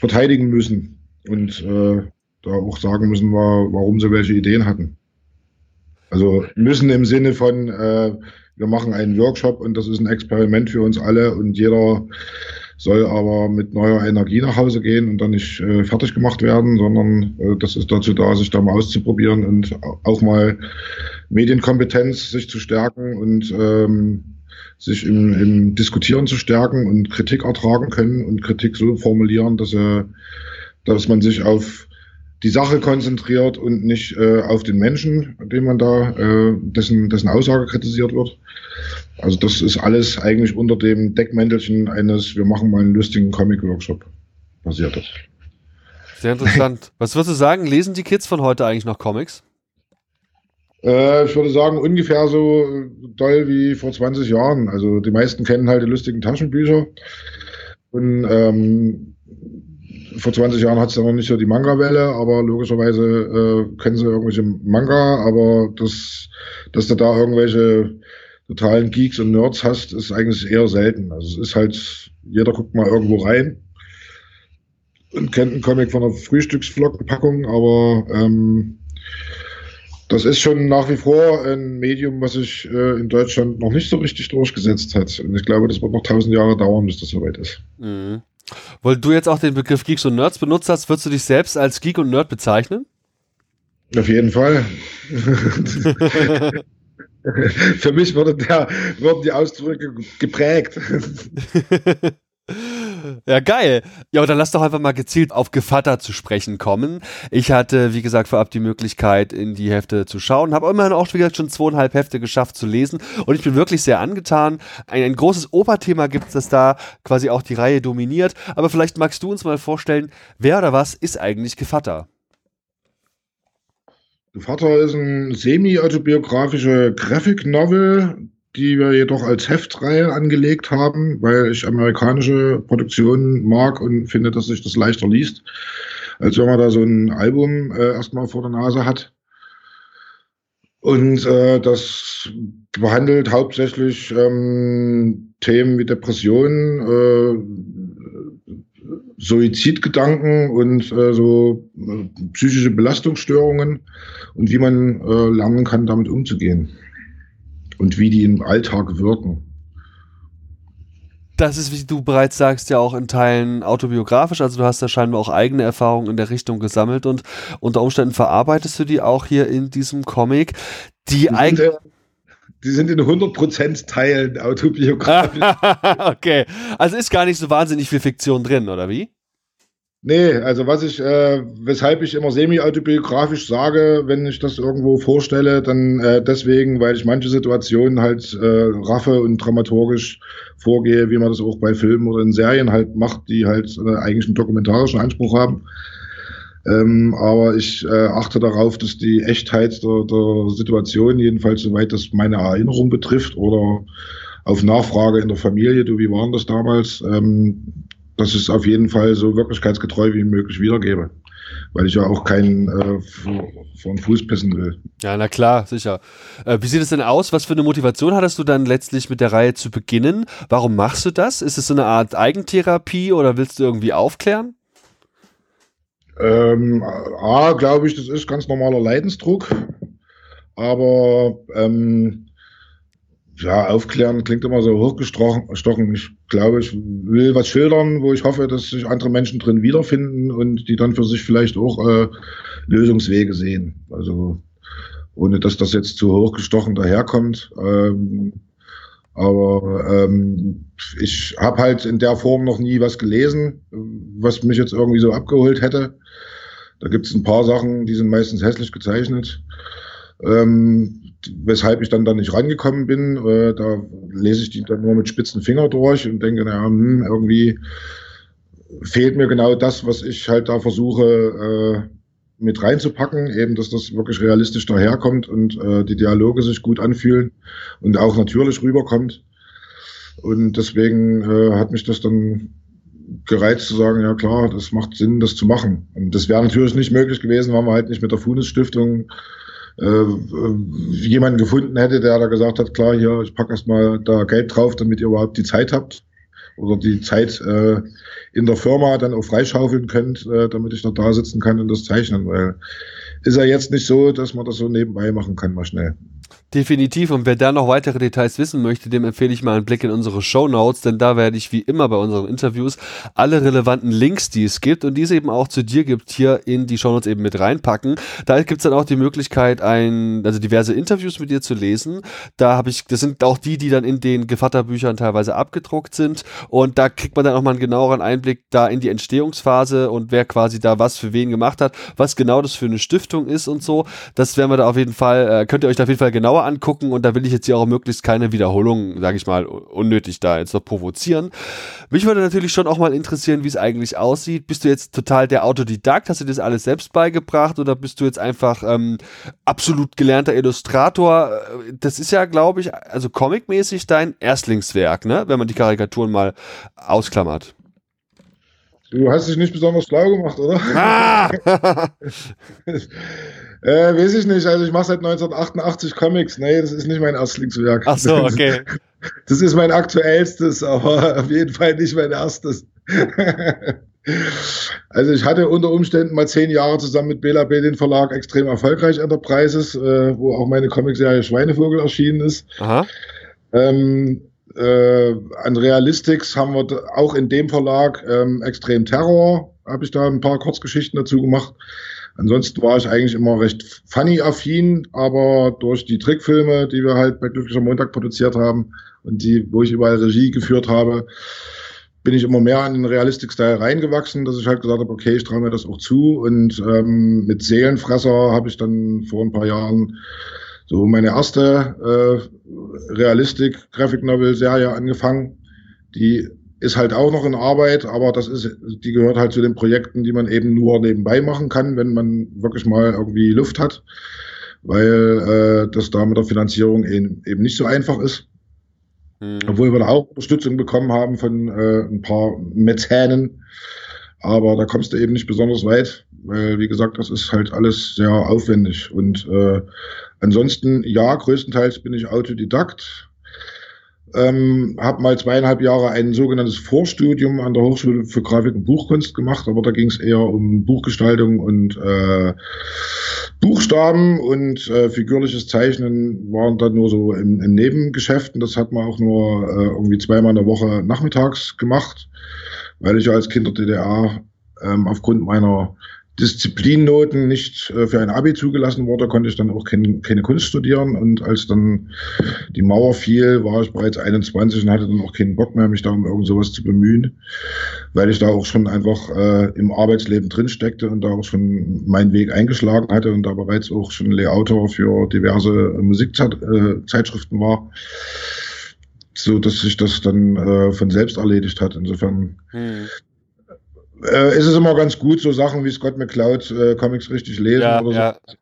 verteidigen müssen und äh, da auch sagen müssen, warum sie welche Ideen hatten. Also müssen im Sinne von, äh, wir machen einen Workshop und das ist ein Experiment für uns alle und jeder soll aber mit neuer Energie nach Hause gehen und dann nicht äh, fertig gemacht werden, sondern äh, das ist dazu da, sich da mal auszuprobieren und auch mal Medienkompetenz sich zu stärken und ähm, sich im, im Diskutieren zu stärken und Kritik ertragen können und Kritik so formulieren, dass, äh, dass man sich auf die Sache konzentriert und nicht äh, auf den Menschen, den man da, äh, dessen, dessen Aussage kritisiert wird. Also das ist alles eigentlich unter dem Deckmäntelchen eines, wir machen mal einen lustigen Comic-Workshop passiert das. Sehr interessant. Was würdest du sagen, lesen die Kids von heute eigentlich noch Comics? Äh, ich würde sagen, ungefähr so doll wie vor 20 Jahren. Also die meisten kennen halt die lustigen Taschenbücher. Und ähm, vor 20 Jahren hat es ja noch nicht so die Manga-Welle, aber logischerweise äh, kennen sie irgendwelche Manga, aber das, dass du da irgendwelche totalen Geeks und Nerds hast, ist eigentlich eher selten. Also es ist halt, jeder guckt mal irgendwo rein und kennt einen Comic von einer Frühstücksflockenpackung, aber ähm, das ist schon nach wie vor ein Medium, was sich äh, in Deutschland noch nicht so richtig durchgesetzt hat. Und ich glaube, das wird noch tausend Jahre dauern, bis das soweit ist. Mhm. Weil du jetzt auch den Begriff Geeks und Nerds benutzt hast, würdest du dich selbst als Geek und Nerd bezeichnen? Auf jeden Fall. Für mich wurde der, wurden die Ausdrücke geprägt. Ja, geil. Ja, dann lass doch einfach mal gezielt auf Gevatter zu sprechen kommen. Ich hatte, wie gesagt, vorab die Möglichkeit, in die Hefte zu schauen, habe immerhin auch, wie gesagt, schon zweieinhalb Hefte geschafft zu lesen und ich bin wirklich sehr angetan. Ein, ein großes Oberthema gibt es, das da quasi auch die Reihe dominiert, aber vielleicht magst du uns mal vorstellen, wer oder was ist eigentlich Gevatter? Gevatter ist ein semi-autobiografische Graphic Novel, die wir jedoch als Heftreihe angelegt haben, weil ich amerikanische Produktionen mag und finde, dass sich das leichter liest, als wenn man da so ein Album äh, erstmal vor der Nase hat. Und äh, das behandelt hauptsächlich ähm, Themen wie Depressionen, äh, Suizidgedanken und äh, so äh, psychische Belastungsstörungen und wie man äh, lernen kann, damit umzugehen und wie die im Alltag wirken. Das ist, wie du bereits sagst, ja auch in Teilen autobiografisch. Also du hast da scheinbar auch eigene Erfahrungen in der Richtung gesammelt und unter Umständen verarbeitest du die auch hier in diesem Comic. Die, die die sind in 100% Teilen autobiografisch. okay, also ist gar nicht so wahnsinnig viel Fiktion drin, oder wie? Nee, also was ich, äh, weshalb ich immer semi-autobiografisch sage, wenn ich das irgendwo vorstelle, dann äh, deswegen, weil ich manche Situationen halt äh, raffe und dramaturgisch vorgehe, wie man das auch bei Filmen oder in Serien halt macht, die halt äh, eigentlich einen dokumentarischen Anspruch haben. Ähm, aber ich äh, achte darauf, dass die Echtheit der, der Situation, jedenfalls soweit das meine Erinnerung betrifft oder auf Nachfrage in der Familie, du, wie waren das damals, ähm, dass ich es auf jeden Fall so wirklichkeitsgetreu wie möglich wiedergebe. Weil ich ja auch keinen äh, vor, vor den Fuß pissen will. Ja, na klar, sicher. Äh, wie sieht es denn aus? Was für eine Motivation hattest du dann letztlich mit der Reihe zu beginnen? Warum machst du das? Ist es so eine Art Eigentherapie oder willst du irgendwie aufklären? Ähm, A, glaube ich, das ist ganz normaler Leidensdruck. Aber ähm, ja, aufklären klingt immer so hochgestochen. Ich glaube, ich will was schildern, wo ich hoffe, dass sich andere Menschen drin wiederfinden und die dann für sich vielleicht auch äh, Lösungswege sehen. Also ohne dass das jetzt zu hochgestochen daherkommt. Ähm, aber ähm, ich habe halt in der Form noch nie was gelesen, was mich jetzt irgendwie so abgeholt hätte. Da gibt es ein paar Sachen, die sind meistens hässlich gezeichnet. Ähm, weshalb ich dann da nicht rangekommen bin. Äh, da lese ich die dann nur mit spitzen Finger durch und denke, naja, hm, irgendwie fehlt mir genau das, was ich halt da versuche äh, mit reinzupacken, eben, dass das wirklich realistisch daherkommt und äh, die Dialoge sich gut anfühlen und auch natürlich rüberkommt. Und deswegen äh, hat mich das dann gereizt zu sagen, ja klar, das macht Sinn, das zu machen. Und das wäre natürlich nicht möglich gewesen, weil wir halt nicht mit der Funes Stiftung jemanden gefunden hätte, der da gesagt hat, klar, hier, ich packe erstmal da Geld drauf, damit ihr überhaupt die Zeit habt oder die Zeit äh, in der Firma dann auch freischaufeln könnt, äh, damit ich noch da sitzen kann und das zeichnen, weil ist ja jetzt nicht so, dass man das so nebenbei machen kann, mal schnell. Definitiv. Und wer da noch weitere Details wissen möchte, dem empfehle ich mal einen Blick in unsere Show Notes, denn da werde ich wie immer bei unseren Interviews alle relevanten Links, die es gibt und die es eben auch zu dir gibt, hier in die Show Notes eben mit reinpacken. Da gibt es dann auch die Möglichkeit, ein, also diverse Interviews mit dir zu lesen. Da habe ich, das sind auch die, die dann in den Gevatterbüchern teilweise abgedruckt sind. Und da kriegt man dann auch mal einen genaueren Einblick da in die Entstehungsphase und wer quasi da was für wen gemacht hat, was genau das für eine Stiftung ist und so. Das werden wir da auf jeden Fall, äh, könnt ihr euch da auf jeden Fall genauer angucken und da will ich jetzt hier auch möglichst keine Wiederholung, sage ich mal, unnötig da jetzt noch provozieren. Mich würde natürlich schon auch mal interessieren, wie es eigentlich aussieht. Bist du jetzt total der Autodidakt? Hast du das alles selbst beigebracht oder bist du jetzt einfach ähm, absolut gelernter Illustrator? Das ist ja, glaube ich, also comicmäßig dein Erstlingswerk, ne? Wenn man die Karikaturen mal ausklammert. Du hast dich nicht besonders schlau gemacht, oder? Ah! Äh, weiß ich nicht. Also ich mache seit 1988 Comics. Nee, das ist nicht mein Erstlingswerk. Ach so, okay. Das ist mein aktuellstes, aber auf jeden Fall nicht mein erstes. also ich hatte unter Umständen mal zehn Jahre zusammen mit Bela B. den Verlag extrem erfolgreich Enterprises, äh, wo auch meine Comicserie Schweinevogel erschienen ist. Aha. Ähm, äh, an Realistics haben wir auch in dem Verlag ähm, Extrem Terror, habe ich da ein paar Kurzgeschichten dazu gemacht. Ansonsten war ich eigentlich immer recht funny-affin, aber durch die Trickfilme, die wir halt bei Glücklicher Montag produziert haben und die, wo ich überall Regie geführt habe, bin ich immer mehr in den Realistik-Style reingewachsen, dass ich halt gesagt habe, okay, ich traue mir das auch zu. Und ähm, mit Seelenfresser habe ich dann vor ein paar Jahren so meine erste äh, Realistik-Graphic-Novel-Serie angefangen. Die ist halt auch noch in Arbeit, aber das ist, die gehört halt zu den Projekten, die man eben nur nebenbei machen kann, wenn man wirklich mal irgendwie Luft hat, weil äh, das da mit der Finanzierung eben, eben nicht so einfach ist. Mhm. Obwohl wir da auch Unterstützung bekommen haben von äh, ein paar Mäzenen. Aber da kommst du eben nicht besonders weit, weil, wie gesagt, das ist halt alles sehr aufwendig. Und äh, ansonsten, ja, größtenteils bin ich Autodidakt. Ähm, habe mal zweieinhalb Jahre ein sogenanntes Vorstudium an der Hochschule für Grafik und Buchkunst gemacht, aber da ging es eher um Buchgestaltung und äh, Buchstaben und äh, figürliches Zeichnen waren dann nur so im, im Nebengeschäft und das hat man auch nur äh, irgendwie zweimal in der Woche nachmittags gemacht, weil ich ja als Kind der DDR ähm, aufgrund meiner Disziplinnoten nicht äh, für ein Abi zugelassen wurde, konnte ich dann auch kein, keine Kunst studieren. Und als dann die Mauer fiel, war ich bereits 21 und hatte dann auch keinen Bock mehr, mich da um irgend sowas zu bemühen, weil ich da auch schon einfach äh, im Arbeitsleben drin steckte und da auch schon meinen Weg eingeschlagen hatte und da bereits auch schon Layouter für diverse Musikzeitschriften war so dass sich das dann äh, von selbst erledigt hat. Insofern hm äh, ist es immer ganz gut, so Sachen wie Scott McCloud äh, Comics richtig lesen ja, oder ja. so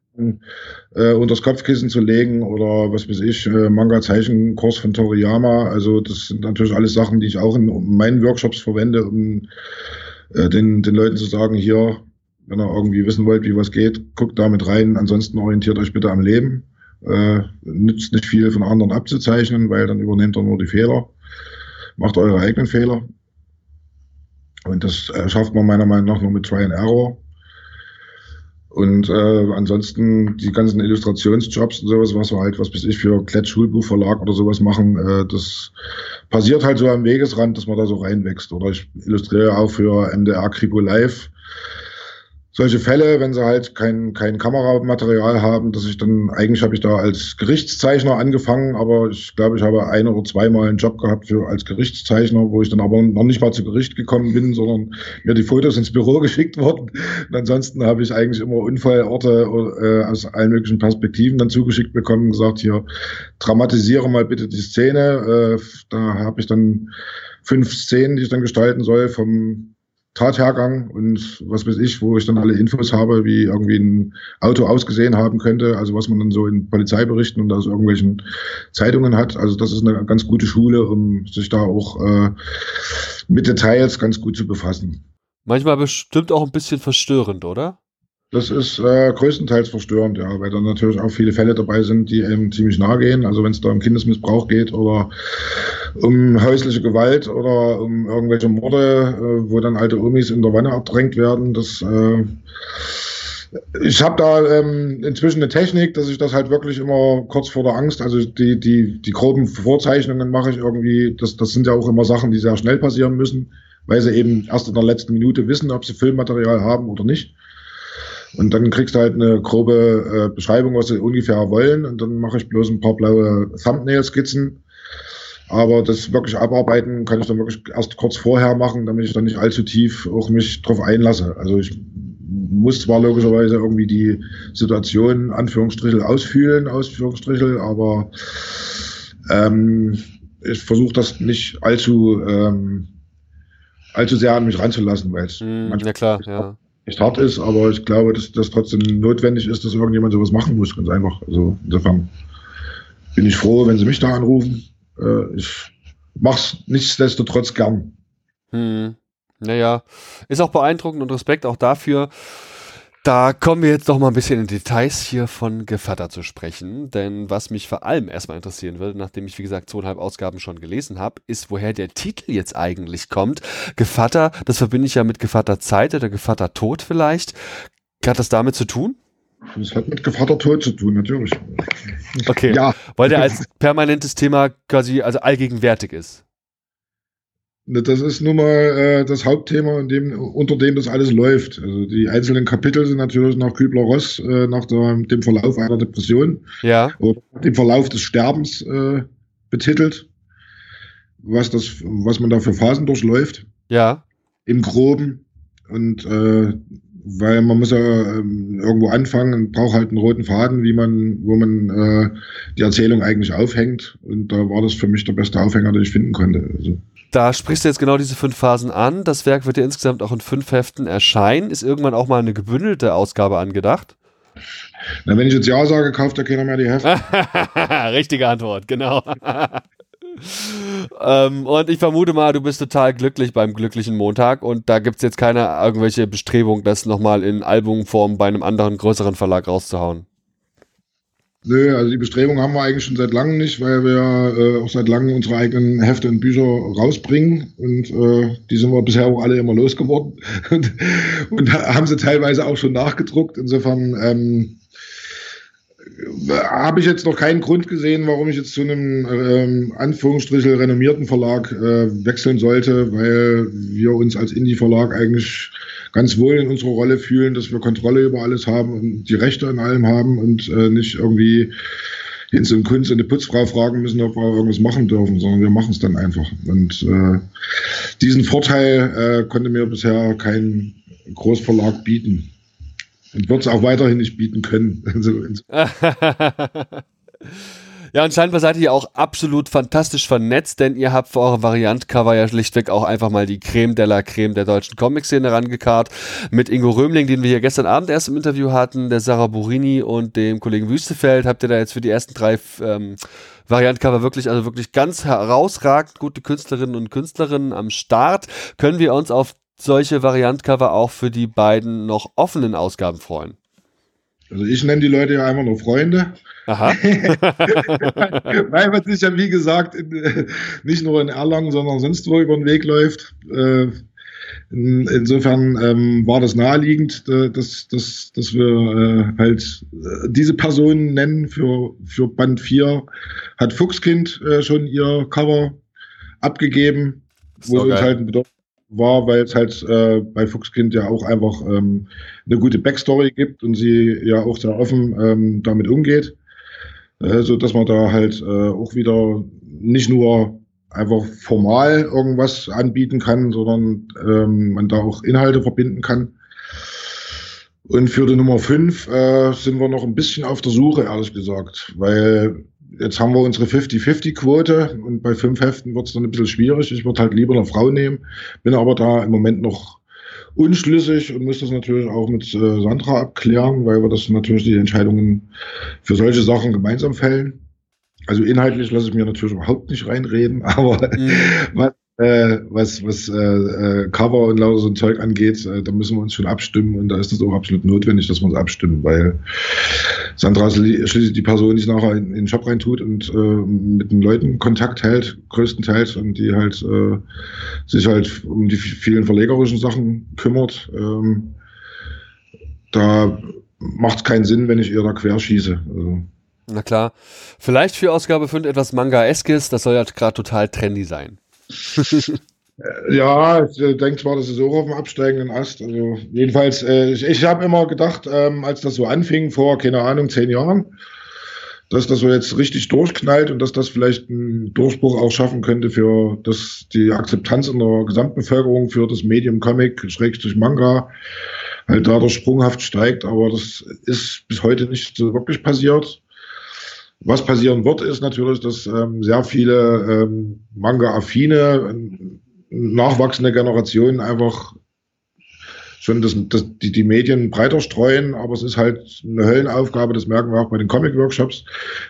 äh, unters Kopfkissen zu legen oder was weiß ich, äh, Manga-Zeichenkurs von Toriyama. Also das sind natürlich alles Sachen, die ich auch in meinen Workshops verwende, um äh, den, den Leuten zu sagen, hier, wenn ihr irgendwie wissen wollt, wie was geht, guckt da mit rein. Ansonsten orientiert euch bitte am Leben. Äh, nützt nicht viel von anderen abzuzeichnen, weil dann übernehmt ihr nur die Fehler. Macht eure eigenen Fehler. Und das schafft man meiner Meinung nach nur mit Try and Error. Und äh, ansonsten die ganzen Illustrationsjobs und sowas, was wir halt, was weiß ich, für Klett Schulbuchverlag oder sowas machen, äh, das passiert halt so am Wegesrand, dass man da so reinwächst. Oder ich illustriere auch für MDR Kripo Live solche Fälle, wenn sie halt kein, kein Kameramaterial haben, dass ich dann, eigentlich habe ich da als Gerichtszeichner angefangen, aber ich glaube, ich habe ein oder zweimal einen Job gehabt für als Gerichtszeichner, wo ich dann aber noch nicht mal zu Gericht gekommen bin, sondern mir die Fotos ins Büro geschickt wurden. Und ansonsten habe ich eigentlich immer Unfallorte äh, aus allen möglichen Perspektiven dann zugeschickt bekommen, gesagt, hier, dramatisiere mal bitte die Szene. Äh, da habe ich dann fünf Szenen, die ich dann gestalten soll, vom Tathergang und was weiß ich, wo ich dann alle Infos habe, wie irgendwie ein Auto ausgesehen haben könnte, also was man dann so in Polizeiberichten und aus irgendwelchen Zeitungen hat. Also das ist eine ganz gute Schule, um sich da auch äh, mit Details ganz gut zu befassen. Manchmal bestimmt auch ein bisschen verstörend, oder? Das ist äh, größtenteils verstörend, ja, weil da natürlich auch viele Fälle dabei sind, die eben ziemlich nahe gehen. Also wenn es da um Kindesmissbrauch geht oder um häusliche Gewalt oder um irgendwelche Morde, äh, wo dann alte Omis in der Wanne ertränkt werden, das äh, ich habe da ähm, inzwischen eine Technik, dass ich das halt wirklich immer kurz vor der Angst, also die, die, die groben Vorzeichnungen mache ich irgendwie, das, das sind ja auch immer Sachen, die sehr schnell passieren müssen, weil sie eben erst in der letzten Minute wissen, ob sie Filmmaterial haben oder nicht. Und dann kriegst du halt eine grobe äh, Beschreibung, was sie ungefähr wollen. Und dann mache ich bloß ein paar blaue Thumbnail-Skizzen. Aber das wirklich abarbeiten kann ich dann wirklich erst kurz vorher machen, damit ich dann nicht allzu tief auch mich drauf einlasse. Also ich muss zwar logischerweise irgendwie die Situation Anführungsstrichel ausfühlen, Ausführungsstrichel, aber ähm, ich versuche das nicht allzu ähm, allzu sehr an mich ranzulassen, weil es mm, ja klar, ja echt hart ist, aber ich glaube, dass das trotzdem notwendig ist, dass irgendjemand sowas machen muss, ganz einfach. Also insofern bin ich froh, wenn sie mich da anrufen. Äh, ich mach's nichtsdestotrotz gern. Hm. Naja, ist auch beeindruckend und Respekt auch dafür, da kommen wir jetzt doch mal ein bisschen in Details hier von Gevatter zu sprechen. Denn was mich vor allem erstmal interessieren würde, nachdem ich, wie gesagt, zweieinhalb Ausgaben schon gelesen habe, ist, woher der Titel jetzt eigentlich kommt. Gevatter, das verbinde ich ja mit Gevatter Zeit oder Gevatter Tod vielleicht. Hat das damit zu tun? Das hat mit Gevatter Tod zu tun, natürlich. Okay. Ja. Weil der als permanentes Thema quasi, also allgegenwärtig ist. Ne, das ist nun mal äh, das Hauptthema, dem, unter dem das alles läuft. Also die einzelnen Kapitel sind natürlich nach Kübler-Ross, äh, nach der, dem Verlauf einer Depression ja. oder dem Verlauf des Sterbens äh, betitelt, was, das, was man da für Phasen durchläuft. Ja. Im Groben. Und äh, weil man muss ja ähm, irgendwo anfangen und braucht halt einen roten Faden, wie man, wo man äh, die Erzählung eigentlich aufhängt. Und da war das für mich der beste Aufhänger, den ich finden konnte. Also. Da sprichst du jetzt genau diese fünf Phasen an. Das Werk wird ja insgesamt auch in fünf Heften erscheinen. Ist irgendwann auch mal eine gebündelte Ausgabe angedacht? Na, wenn ich jetzt Ja sage, kauft ja keiner mehr die Hefte. Richtige Antwort, genau. ähm, und ich vermute mal, du bist total glücklich beim glücklichen Montag und da gibt es jetzt keine irgendwelche Bestrebung, das nochmal in Albumform bei einem anderen größeren Verlag rauszuhauen. Nö, also die Bestrebung haben wir eigentlich schon seit langem nicht, weil wir äh, auch seit langem unsere eigenen Hefte und Bücher rausbringen und äh, die sind wir bisher auch alle immer losgeworden und, und haben sie teilweise auch schon nachgedruckt. Insofern ähm, habe ich jetzt noch keinen Grund gesehen, warum ich jetzt zu einem ähm, Anführungsstrichel renommierten Verlag äh, wechseln sollte, weil wir uns als Indie-Verlag eigentlich ganz wohl in unserer Rolle fühlen, dass wir Kontrolle über alles haben und die Rechte an allem haben und äh, nicht irgendwie Hinz und Kunst und eine Putzfrau fragen müssen, ob wir irgendwas machen dürfen, sondern wir machen es dann einfach. Und äh, diesen Vorteil äh, konnte mir bisher kein Großverlag bieten wird es auch weiterhin nicht bieten können. ja, und scheinbar seid ihr auch absolut fantastisch vernetzt, denn ihr habt für eure Variantcover ja schlichtweg auch einfach mal die Creme de la Creme der deutschen Comic-Szene rangekarrt. Mit Ingo Römling, den wir hier gestern Abend erst im Interview hatten, der Sarah Burini und dem Kollegen Wüstefeld, habt ihr da jetzt für die ersten drei ähm, Variantcover wirklich, also wirklich ganz herausragend gute Künstlerinnen und Künstlerinnen am Start. Können wir uns auf solche Variantcover auch für die beiden noch offenen Ausgaben freuen? Also ich nenne die Leute ja einfach nur Freunde. Aha. Weil man sich ja, wie gesagt, in, nicht nur in Erlangen, sondern sonst wo über den Weg läuft. Äh, in, insofern ähm, war das naheliegend, äh, dass, dass, dass wir äh, halt äh, diese Personen nennen für, für Band 4. Hat Fuchskind äh, schon ihr Cover abgegeben, wo es halt ein Bedeutung war, weil es halt äh, bei Fuchskind ja auch einfach ähm, eine gute Backstory gibt und sie ja auch sehr offen ähm, damit umgeht, äh, so dass man da halt äh, auch wieder nicht nur einfach formal irgendwas anbieten kann, sondern ähm, man da auch Inhalte verbinden kann. Und für die Nummer 5 äh, sind wir noch ein bisschen auf der Suche, ehrlich gesagt, weil jetzt haben wir unsere 50-50-Quote und bei fünf Heften wird es dann ein bisschen schwierig. Ich würde halt lieber eine Frau nehmen, bin aber da im Moment noch unschlüssig und muss das natürlich auch mit äh, Sandra abklären, weil wir das natürlich die Entscheidungen für solche Sachen gemeinsam fällen. Also inhaltlich lasse ich mir natürlich überhaupt nicht reinreden, aber mhm. was, äh, was, was äh, äh, Cover und lauter so ein Zeug angeht, äh, da müssen wir uns schon abstimmen und da ist es auch absolut notwendig, dass wir uns abstimmen, weil Sandra schließlich die Person, die es nachher in, in den Shop reintut und äh, mit den Leuten Kontakt hält, größtenteils, und die halt äh, sich halt um die vielen verlegerischen Sachen kümmert. Ähm, da macht es keinen Sinn, wenn ich ihr da querschieße. Also. Na klar. Vielleicht für Ausgabe 5 etwas Manga-eskes, das soll ja gerade total trendy sein. Ja, ich äh, denke zwar, das ist auch auf dem absteigenden Ast. Also jedenfalls, äh, ich, ich habe immer gedacht, ähm, als das so anfing, vor, keine Ahnung, zehn Jahren, dass das so jetzt richtig durchknallt und dass das vielleicht einen Durchbruch auch schaffen könnte für das, die Akzeptanz in der Gesamtbevölkerung für das Medium Comic, Schrägstrich Manga, halt dadurch sprunghaft steigt. Aber das ist bis heute nicht so wirklich passiert. Was passieren wird, ist natürlich, dass ähm, sehr viele ähm, Manga-affine, ähm, nachwachsende Generationen einfach schon das, das, die, die Medien breiter streuen, aber es ist halt eine Höllenaufgabe, das merken wir auch bei den Comic-Workshops,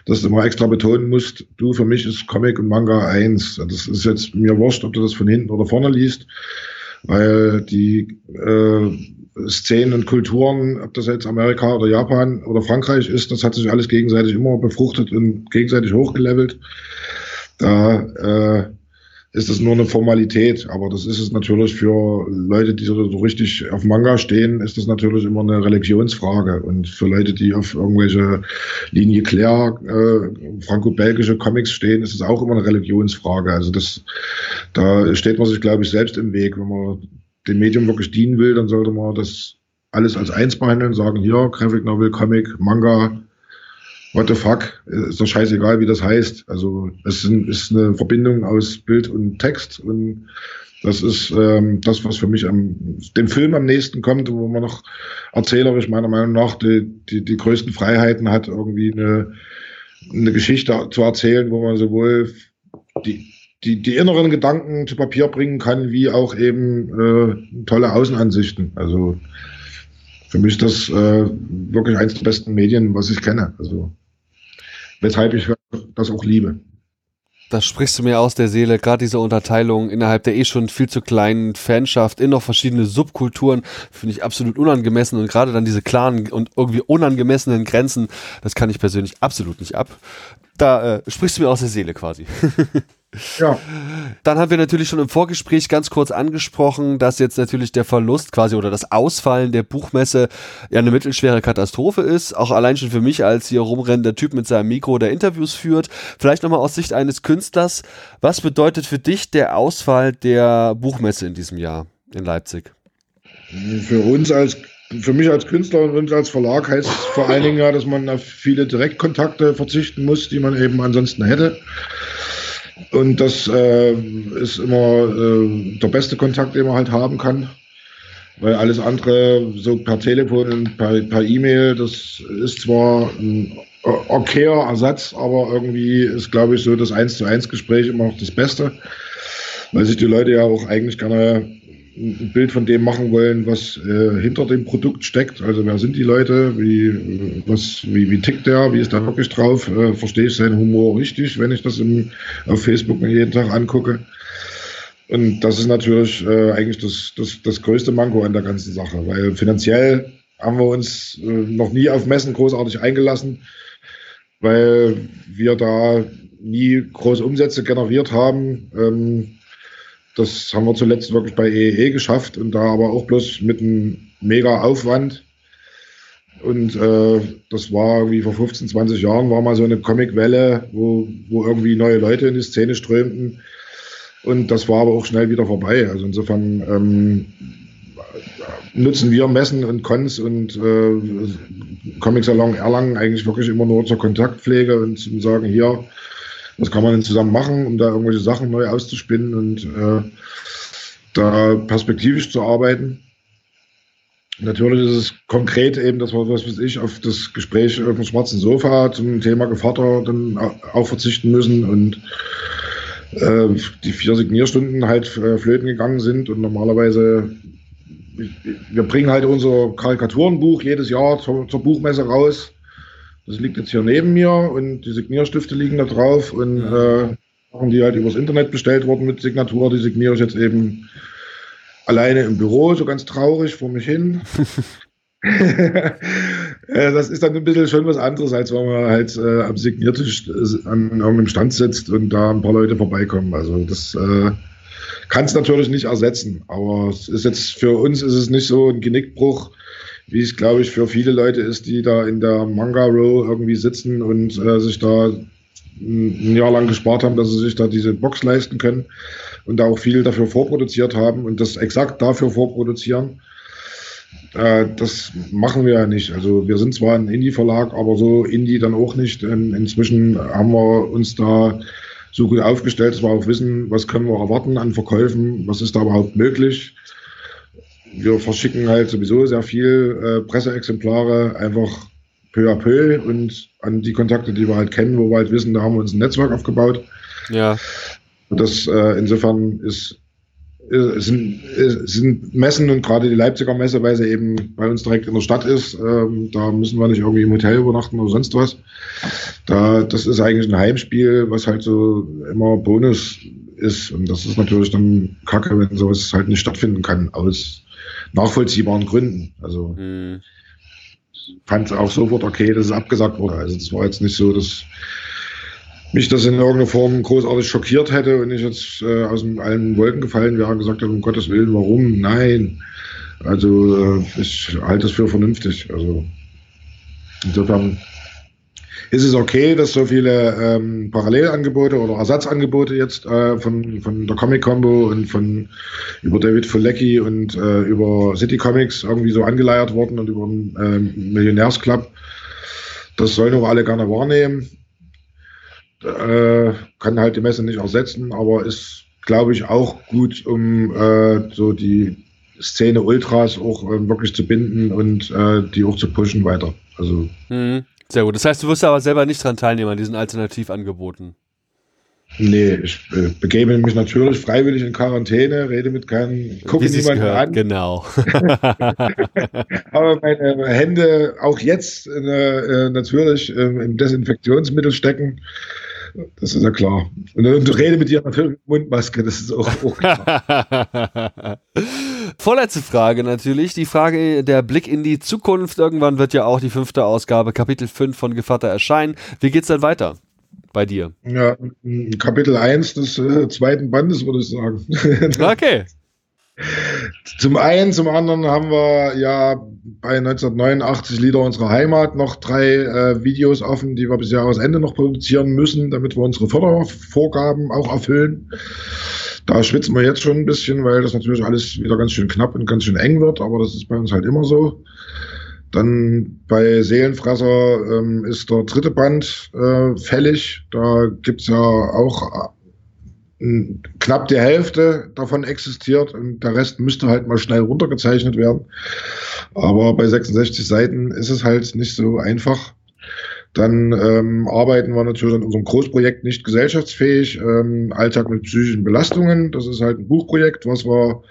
dass du immer extra betonen musst, du, für mich ist Comic und Manga eins. Das ist jetzt mir wurscht, ob du das von hinten oder vorne liest, weil die äh, Szenen und Kulturen, ob das jetzt Amerika oder Japan oder Frankreich ist, das hat sich alles gegenseitig immer befruchtet und gegenseitig hochgelevelt. Da äh, ist das nur eine Formalität, aber das ist es natürlich für Leute, die so richtig auf Manga stehen, ist das natürlich immer eine Religionsfrage. Und für Leute, die auf irgendwelche Linie Claire, äh, franco-belgische Comics stehen, ist es auch immer eine Religionsfrage. Also das, da steht man sich, glaube ich, selbst im Weg, wenn man dem Medium wirklich dienen will, dann sollte man das alles als eins behandeln, sagen, hier, Graphic Novel, Comic, Manga, what the fuck, ist doch scheißegal, wie das heißt. Also es ist eine Verbindung aus Bild und Text und das ist ähm, das, was für mich am, dem Film am nächsten kommt, wo man noch erzählerisch meiner Meinung nach die, die, die größten Freiheiten hat, irgendwie eine, eine Geschichte zu erzählen, wo man sowohl die, die, die inneren Gedanken zu Papier bringen kann, wie auch eben äh, tolle Außenansichten. Also für mich ist das äh, wirklich eines der besten Medien, was ich kenne. Also weshalb ich das auch liebe. Das sprichst du mir aus der Seele, gerade diese Unterteilung innerhalb der eh schon viel zu kleinen Fanschaft in noch verschiedene Subkulturen, finde ich absolut unangemessen und gerade dann diese klaren und irgendwie unangemessenen Grenzen, das kann ich persönlich absolut nicht ab. Da äh, sprichst du mir aus der Seele quasi. Ja. Dann haben wir natürlich schon im Vorgespräch ganz kurz angesprochen, dass jetzt natürlich der Verlust quasi oder das Ausfallen der Buchmesse ja eine mittelschwere Katastrophe ist. Auch allein schon für mich als hier rumrennender Typ mit seinem Mikro, der Interviews führt. Vielleicht nochmal aus Sicht eines Künstlers. Was bedeutet für dich der Ausfall der Buchmesse in diesem Jahr in Leipzig? Für uns als für mich als Künstler und als Verlag heißt es vor allen Dingen ja, dass man auf viele Direktkontakte verzichten muss, die man eben ansonsten hätte. Und das äh, ist immer äh, der beste Kontakt, den man halt haben kann. Weil alles andere, so per Telefon und per, per E-Mail, das ist zwar ein okayer Ersatz, aber irgendwie ist, glaube ich, so das 1 zu 1 Gespräch immer noch das Beste. Weil sich die Leute ja auch eigentlich gerne ein Bild von dem machen wollen, was äh, hinter dem Produkt steckt. Also wer sind die Leute, wie, was, wie, wie tickt der, wie ist der wirklich drauf, äh, verstehe ich seinen Humor richtig, wenn ich das im, auf Facebook jeden Tag angucke. Und das ist natürlich äh, eigentlich das, das, das größte Manko an der ganzen Sache, weil finanziell haben wir uns äh, noch nie auf Messen großartig eingelassen, weil wir da nie große Umsätze generiert haben. Ähm, das haben wir zuletzt wirklich bei EEE e geschafft und da aber auch bloß mit einem mega Aufwand. Und äh, das war wie vor 15, 20 Jahren, war mal so eine Comicwelle, wo, wo irgendwie neue Leute in die Szene strömten. Und das war aber auch schnell wieder vorbei. Also insofern ähm, nutzen wir Messen und Cons und äh, Comic Salon Erlangen eigentlich wirklich immer nur zur Kontaktpflege und zum sagen, hier, was kann man denn zusammen machen, um da irgendwelche Sachen neu auszuspinnen und äh, da perspektivisch zu arbeiten. Natürlich ist es konkret eben, dass wir, was weiß ich, auf das Gespräch auf dem schwarzen Sofa zum Thema Gevatter dann auch verzichten müssen und äh, die vier Signierstunden halt äh, flöten gegangen sind und normalerweise wir bringen halt unser Karikaturenbuch jedes Jahr zur, zur Buchmesse raus das liegt jetzt hier neben mir und die Signierstifte liegen da drauf und äh, die halt übers Internet bestellt worden mit Signatur. Die signiere ich jetzt eben alleine im Büro, so ganz traurig vor mich hin. das ist dann ein bisschen schon was anderes, als wenn man halt äh, am Signiertisch äh, an irgendeinem Stand sitzt und da ein paar Leute vorbeikommen. Also das äh, kann es natürlich nicht ersetzen. Aber es ist jetzt für uns ist es nicht so ein Genickbruch, wie es, glaube ich, für viele Leute ist, die da in der Manga-Row irgendwie sitzen und äh, sich da ein Jahr lang gespart haben, dass sie sich da diese Box leisten können und da auch viel dafür vorproduziert haben und das exakt dafür vorproduzieren. Äh, das machen wir ja nicht. Also wir sind zwar ein Indie-Verlag, aber so Indie dann auch nicht. In, inzwischen haben wir uns da so gut aufgestellt, dass wir auch wissen, was können wir erwarten an Verkäufen, was ist da überhaupt möglich wir verschicken halt sowieso sehr viel äh, Presseexemplare einfach peu à peu und an die Kontakte, die wir halt kennen, wo wir halt wissen, da haben wir uns ein Netzwerk aufgebaut. Ja. Und das äh, insofern ist, ist, sind, ist, sind Messen und gerade die Leipziger Messe, weil sie eben bei uns direkt in der Stadt ist, ähm, da müssen wir nicht irgendwie im Hotel übernachten oder sonst was. Da, das ist eigentlich ein Heimspiel, was halt so immer Bonus ist. Und das ist natürlich dann kacke, wenn sowas halt nicht stattfinden kann, aus nachvollziehbaren Gründen. Also mhm. fand es auch sofort okay, dass es abgesagt wurde. Also es war jetzt nicht so, dass mich das in irgendeiner Form großartig schockiert hätte und ich jetzt äh, aus allen Wolken gefallen wäre und gesagt hätte, um Gottes Willen, warum? Nein. Also äh, ich halte es für vernünftig. Also insofern ist es okay, dass so viele ähm, Parallelangebote oder Ersatzangebote jetzt äh, von, von der Comic Combo und von über David Folecki und äh, über City Comics irgendwie so angeleiert wurden und über den äh, Millionärsclub. Das sollen auch alle gerne wahrnehmen. Äh, kann halt die Messe nicht ersetzen, aber ist, glaube ich, auch gut, um äh, so die Szene Ultras auch äh, wirklich zu binden und äh, die auch zu pushen weiter. Also. Mhm. Sehr gut. Das heißt, du wirst aber selber nicht daran teilnehmen an diesen Alternativangeboten. Nee, ich äh, begebe mich natürlich freiwillig in Quarantäne, rede mit keinem, gucke niemanden an. Genau. Aber meine Hände auch jetzt äh, äh natürlich äh, im Desinfektionsmittel stecken. Das ist ja klar. Und, und rede mit dir natürlich mit Mundmaske, das ist auch, auch klar. Vorletzte Frage natürlich, die Frage der Blick in die Zukunft. Irgendwann wird ja auch die fünfte Ausgabe, Kapitel 5 von Gevatter erscheinen. Wie geht's denn weiter? bei dir? Ja, Kapitel 1 des äh, zweiten Bandes, würde ich sagen. okay. Zum einen, zum anderen haben wir ja bei 1989 Lieder unserer Heimat noch drei äh, Videos offen, die wir bis Jahresende noch produzieren müssen, damit wir unsere Fördervorgaben auch erfüllen. Da schwitzen wir jetzt schon ein bisschen, weil das natürlich alles wieder ganz schön knapp und ganz schön eng wird, aber das ist bei uns halt immer so. Dann bei Seelenfresser ähm, ist der dritte Band äh, fällig. Da gibt's ja auch knapp die Hälfte davon existiert und der Rest müsste halt mal schnell runtergezeichnet werden. Aber bei 66 Seiten ist es halt nicht so einfach. Dann ähm, arbeiten wir natürlich an unserem Großprojekt nicht gesellschaftsfähig, ähm, Alltag mit psychischen Belastungen. Das ist halt ein Buchprojekt, was wir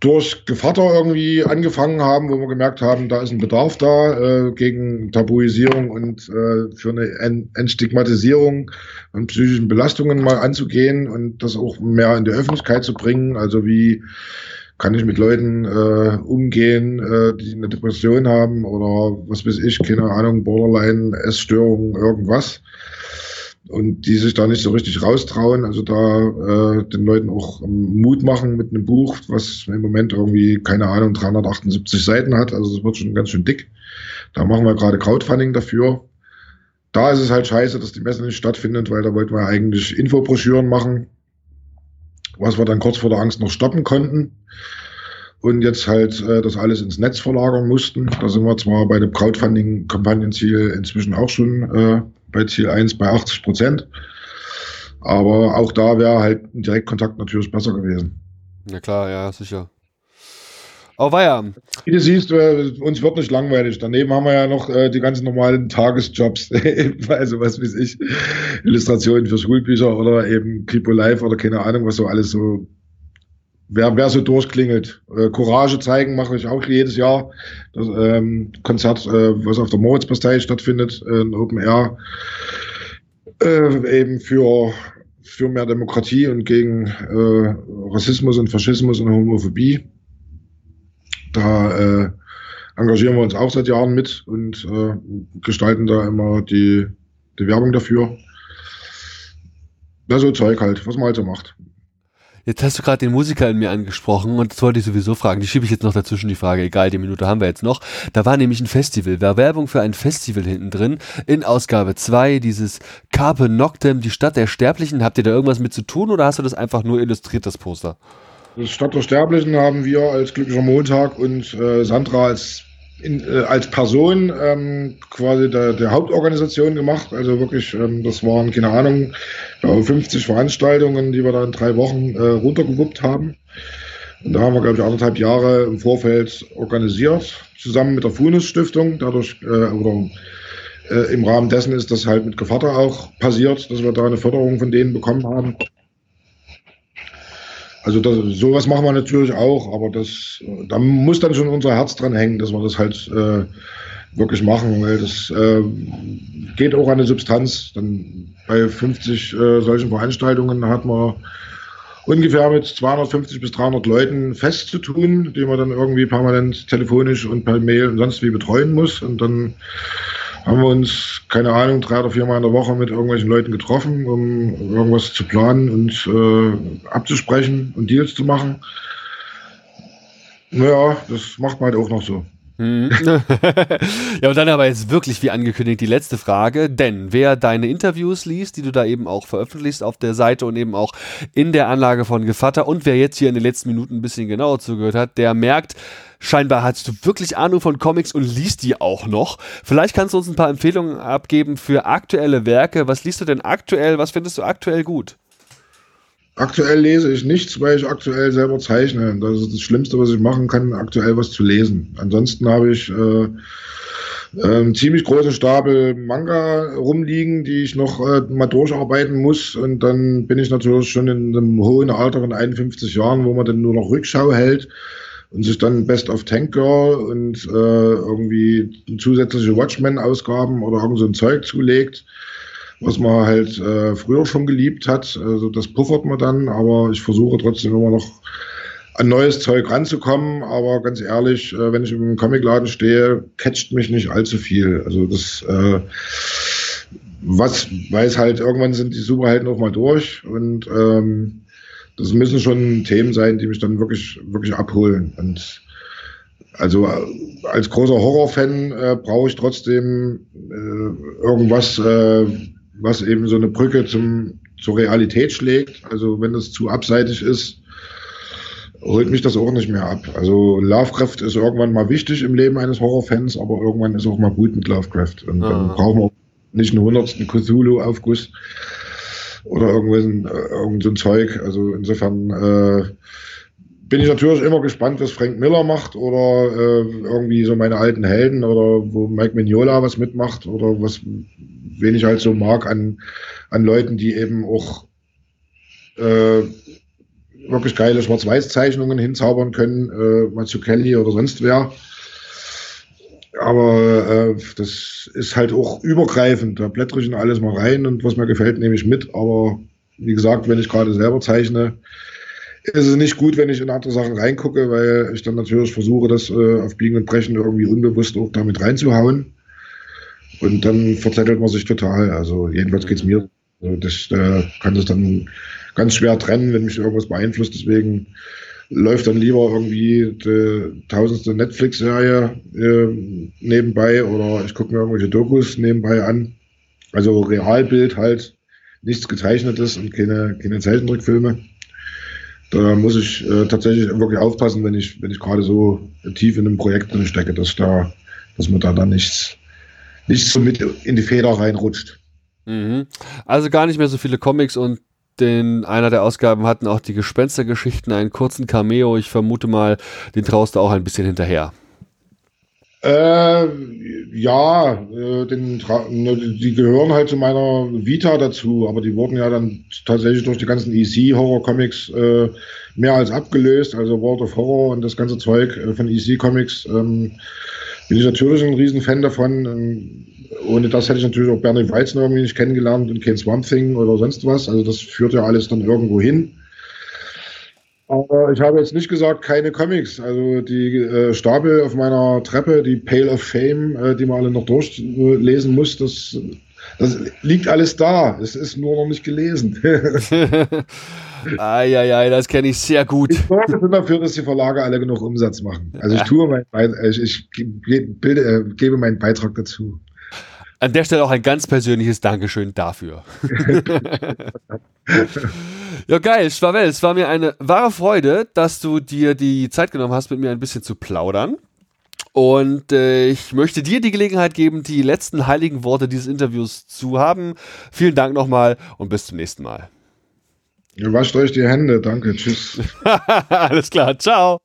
durch Gevatter irgendwie angefangen haben, wo wir gemerkt haben, da ist ein Bedarf da äh, gegen Tabuisierung und äh, für eine Entstigmatisierung von psychischen Belastungen mal anzugehen und das auch mehr in die Öffentlichkeit zu bringen. Also wie kann ich mit Leuten äh, umgehen, äh, die eine Depression haben oder was weiß ich, keine Ahnung, Borderline, Essstörungen, irgendwas und die sich da nicht so richtig raustrauen. Also da äh, den Leuten auch Mut machen mit einem Buch, was im Moment irgendwie, keine Ahnung, 378 Seiten hat. Also das wird schon ganz schön dick. Da machen wir gerade Crowdfunding dafür. Da ist es halt scheiße, dass die Messe nicht stattfindet, weil da wollten wir eigentlich Infobroschüren machen, was wir dann kurz vor der Angst noch stoppen konnten und jetzt halt äh, das alles ins Netz verlagern mussten. Da sind wir zwar bei dem Crowdfunding-Kampagnenziel inzwischen auch schon äh, bei Ziel 1 bei 80 Prozent. Aber auch da wäre halt ein Direktkontakt natürlich besser gewesen. Na klar, ja, sicher. Oh, weia. Wie du siehst, äh, uns wird nicht langweilig. Daneben haben wir ja noch äh, die ganzen normalen Tagesjobs. also, was weiß ich, Illustrationen für Schulbücher oder eben Kripo Live oder keine Ahnung, was so alles so wer, wer so durchklingelt. Äh, Courage zeigen mache ich auch jedes Jahr. Das ähm, Konzert, äh, was auf der Moritzbastei stattfindet, äh, in Open Air, äh, eben für, für mehr Demokratie und gegen äh, Rassismus und Faschismus und Homophobie. Da äh, engagieren wir uns auch seit Jahren mit und äh, gestalten da immer die, die Werbung dafür. Ja, so Zeug halt, was man halt so macht. Jetzt hast du gerade den Musiker in mir angesprochen und das wollte ich sowieso fragen. Die schiebe ich jetzt noch dazwischen, die Frage. Egal, die Minute haben wir jetzt noch. Da war nämlich ein Festival, war Werbung für ein Festival hinten drin. In Ausgabe 2, dieses Carpe Noctem, die Stadt der Sterblichen. Habt ihr da irgendwas mit zu tun oder hast du das einfach nur illustriert, das Poster? Das Stadt der Sterblichen haben wir als Glücklicher Montag und äh, Sandra als in, äh, als Person ähm, quasi der, der Hauptorganisation gemacht. Also wirklich, ähm, das waren, keine Ahnung, 50 Veranstaltungen, die wir da in drei Wochen äh, runtergewuppt haben. Und da haben wir, glaube ich, anderthalb Jahre im Vorfeld organisiert, zusammen mit der Funus Stiftung. Dadurch, äh, oder äh, im Rahmen dessen ist das halt mit Gevatter auch passiert, dass wir da eine Förderung von denen bekommen haben. Also das, sowas machen wir natürlich auch, aber das, da muss dann schon unser Herz dran hängen, dass wir das halt äh, wirklich machen, weil das äh, geht auch an die Substanz. Dann bei 50 äh, solchen Veranstaltungen hat man ungefähr mit 250 bis 300 Leuten fest zu tun, die man dann irgendwie permanent telefonisch und per Mail und sonst wie betreuen muss. Und dann haben wir uns, keine Ahnung, drei oder viermal in der Woche mit irgendwelchen Leuten getroffen, um irgendwas zu planen und äh, abzusprechen und Deals zu machen. Naja, das macht man halt auch noch so. Hm. ja, und dann aber jetzt wirklich wie angekündigt die letzte Frage, denn wer deine Interviews liest, die du da eben auch veröffentlichst auf der Seite und eben auch in der Anlage von Gevatter und wer jetzt hier in den letzten Minuten ein bisschen genauer zugehört hat, der merkt, scheinbar hast du wirklich Ahnung von Comics und liest die auch noch. Vielleicht kannst du uns ein paar Empfehlungen abgeben für aktuelle Werke. Was liest du denn aktuell? Was findest du aktuell gut? Aktuell lese ich nichts, weil ich aktuell selber zeichne. Das ist das Schlimmste, was ich machen kann, aktuell was zu lesen. Ansonsten habe ich äh, einen ziemlich großen Stapel Manga rumliegen, die ich noch äh, mal durcharbeiten muss. Und dann bin ich natürlich schon in einem hohen Alter von 51 Jahren, wo man dann nur noch Rückschau hält und sich dann Best of Tank Girl und äh, irgendwie zusätzliche Watchmen-Ausgaben oder irgend so ein Zeug zulegt was man halt äh, früher schon geliebt hat. Also das puffert man dann, aber ich versuche trotzdem immer noch an neues Zeug ranzukommen. Aber ganz ehrlich, äh, wenn ich im Comicladen stehe, catcht mich nicht allzu viel. Also das, äh, was weiß halt, irgendwann sind die Superhelden auch mal durch und ähm, das müssen schon Themen sein, die mich dann wirklich, wirklich abholen. Und also äh, als großer Horrorfan äh, brauche ich trotzdem äh, irgendwas, äh, was eben so eine Brücke zum, zur Realität schlägt. Also wenn das zu abseitig ist, holt mich das auch nicht mehr ab. Also Lovecraft ist irgendwann mal wichtig im Leben eines Horrorfans, aber irgendwann ist auch mal gut mit Lovecraft. Und ah. dann brauchen wir nicht einen hundertsten Cthulhu-Aufguss oder irgendwas, äh, irgend so ein Zeug. Also insofern äh, bin ich natürlich immer gespannt, was Frank Miller macht oder äh, irgendwie so meine alten Helden oder wo Mike Mignola was mitmacht oder was wen ich halt so mag an, an Leuten, die eben auch äh, wirklich geile Schwarz-Weiß-Zeichnungen hinzaubern können, äh, Matthew Kelly oder sonst wer. Aber äh, das ist halt auch übergreifend. Da blättere ich in alles mal rein und was mir gefällt, nehme ich mit. Aber wie gesagt, wenn ich gerade selber zeichne, ist es nicht gut, wenn ich in andere Sachen reingucke, weil ich dann natürlich versuche, das äh, auf Biegen und Brechen irgendwie unbewusst auch damit reinzuhauen. Und dann verzettelt man sich total. Also jedenfalls geht's mir. Also das äh, kann das dann ganz schwer trennen, wenn mich irgendwas beeinflusst. Deswegen läuft dann lieber irgendwie die tausendste Netflix-Serie äh, nebenbei oder ich gucke mir irgendwelche Dokus nebenbei an. Also Realbild halt, nichts gezeichnetes und keine, keine Zeichentrickfilme. Da muss ich äh, tatsächlich wirklich aufpassen, wenn ich, wenn ich gerade so tief in einem Projekt drin stecke, dass da, dass man da dann nichts nicht so mit in die Feder reinrutscht. Mhm. Also gar nicht mehr so viele Comics und in einer der Ausgaben hatten auch die Gespenstergeschichten einen kurzen Cameo. Ich vermute mal, den traust du auch ein bisschen hinterher. Äh, ja, äh, den, ne, die gehören halt zu meiner Vita dazu, aber die wurden ja dann tatsächlich durch die ganzen EC-Horror-Comics äh, mehr als abgelöst. Also World of Horror und das ganze Zeug äh, von EC-Comics ähm, bin ich natürlich ein Riesenfan davon. Ähm, ohne das hätte ich natürlich auch Bernie Weizen irgendwie nicht kennengelernt und kein Swamp Thing oder sonst was. Also das führt ja alles dann irgendwo hin. Aber ich habe jetzt nicht gesagt, keine Comics. Also die äh, Stapel auf meiner Treppe, die Pale of Fame, äh, die man alle noch durchlesen muss, das, das liegt alles da. Es ist nur noch nicht gelesen. Eieiei, das kenne ich sehr gut. Ich sorge dafür, dass die Verlage alle genug Umsatz machen. Also ich tue mein, ich, ich bilde, äh, gebe meinen Beitrag dazu. An der Stelle auch ein ganz persönliches Dankeschön dafür. ja, geil, Schwavel, es war mir eine wahre Freude, dass du dir die Zeit genommen hast, mit mir ein bisschen zu plaudern. Und äh, ich möchte dir die Gelegenheit geben, die letzten heiligen Worte dieses Interviews zu haben. Vielen Dank nochmal und bis zum nächsten Mal. Ihr wascht euch die Hände. Danke. Tschüss. Alles klar. Ciao.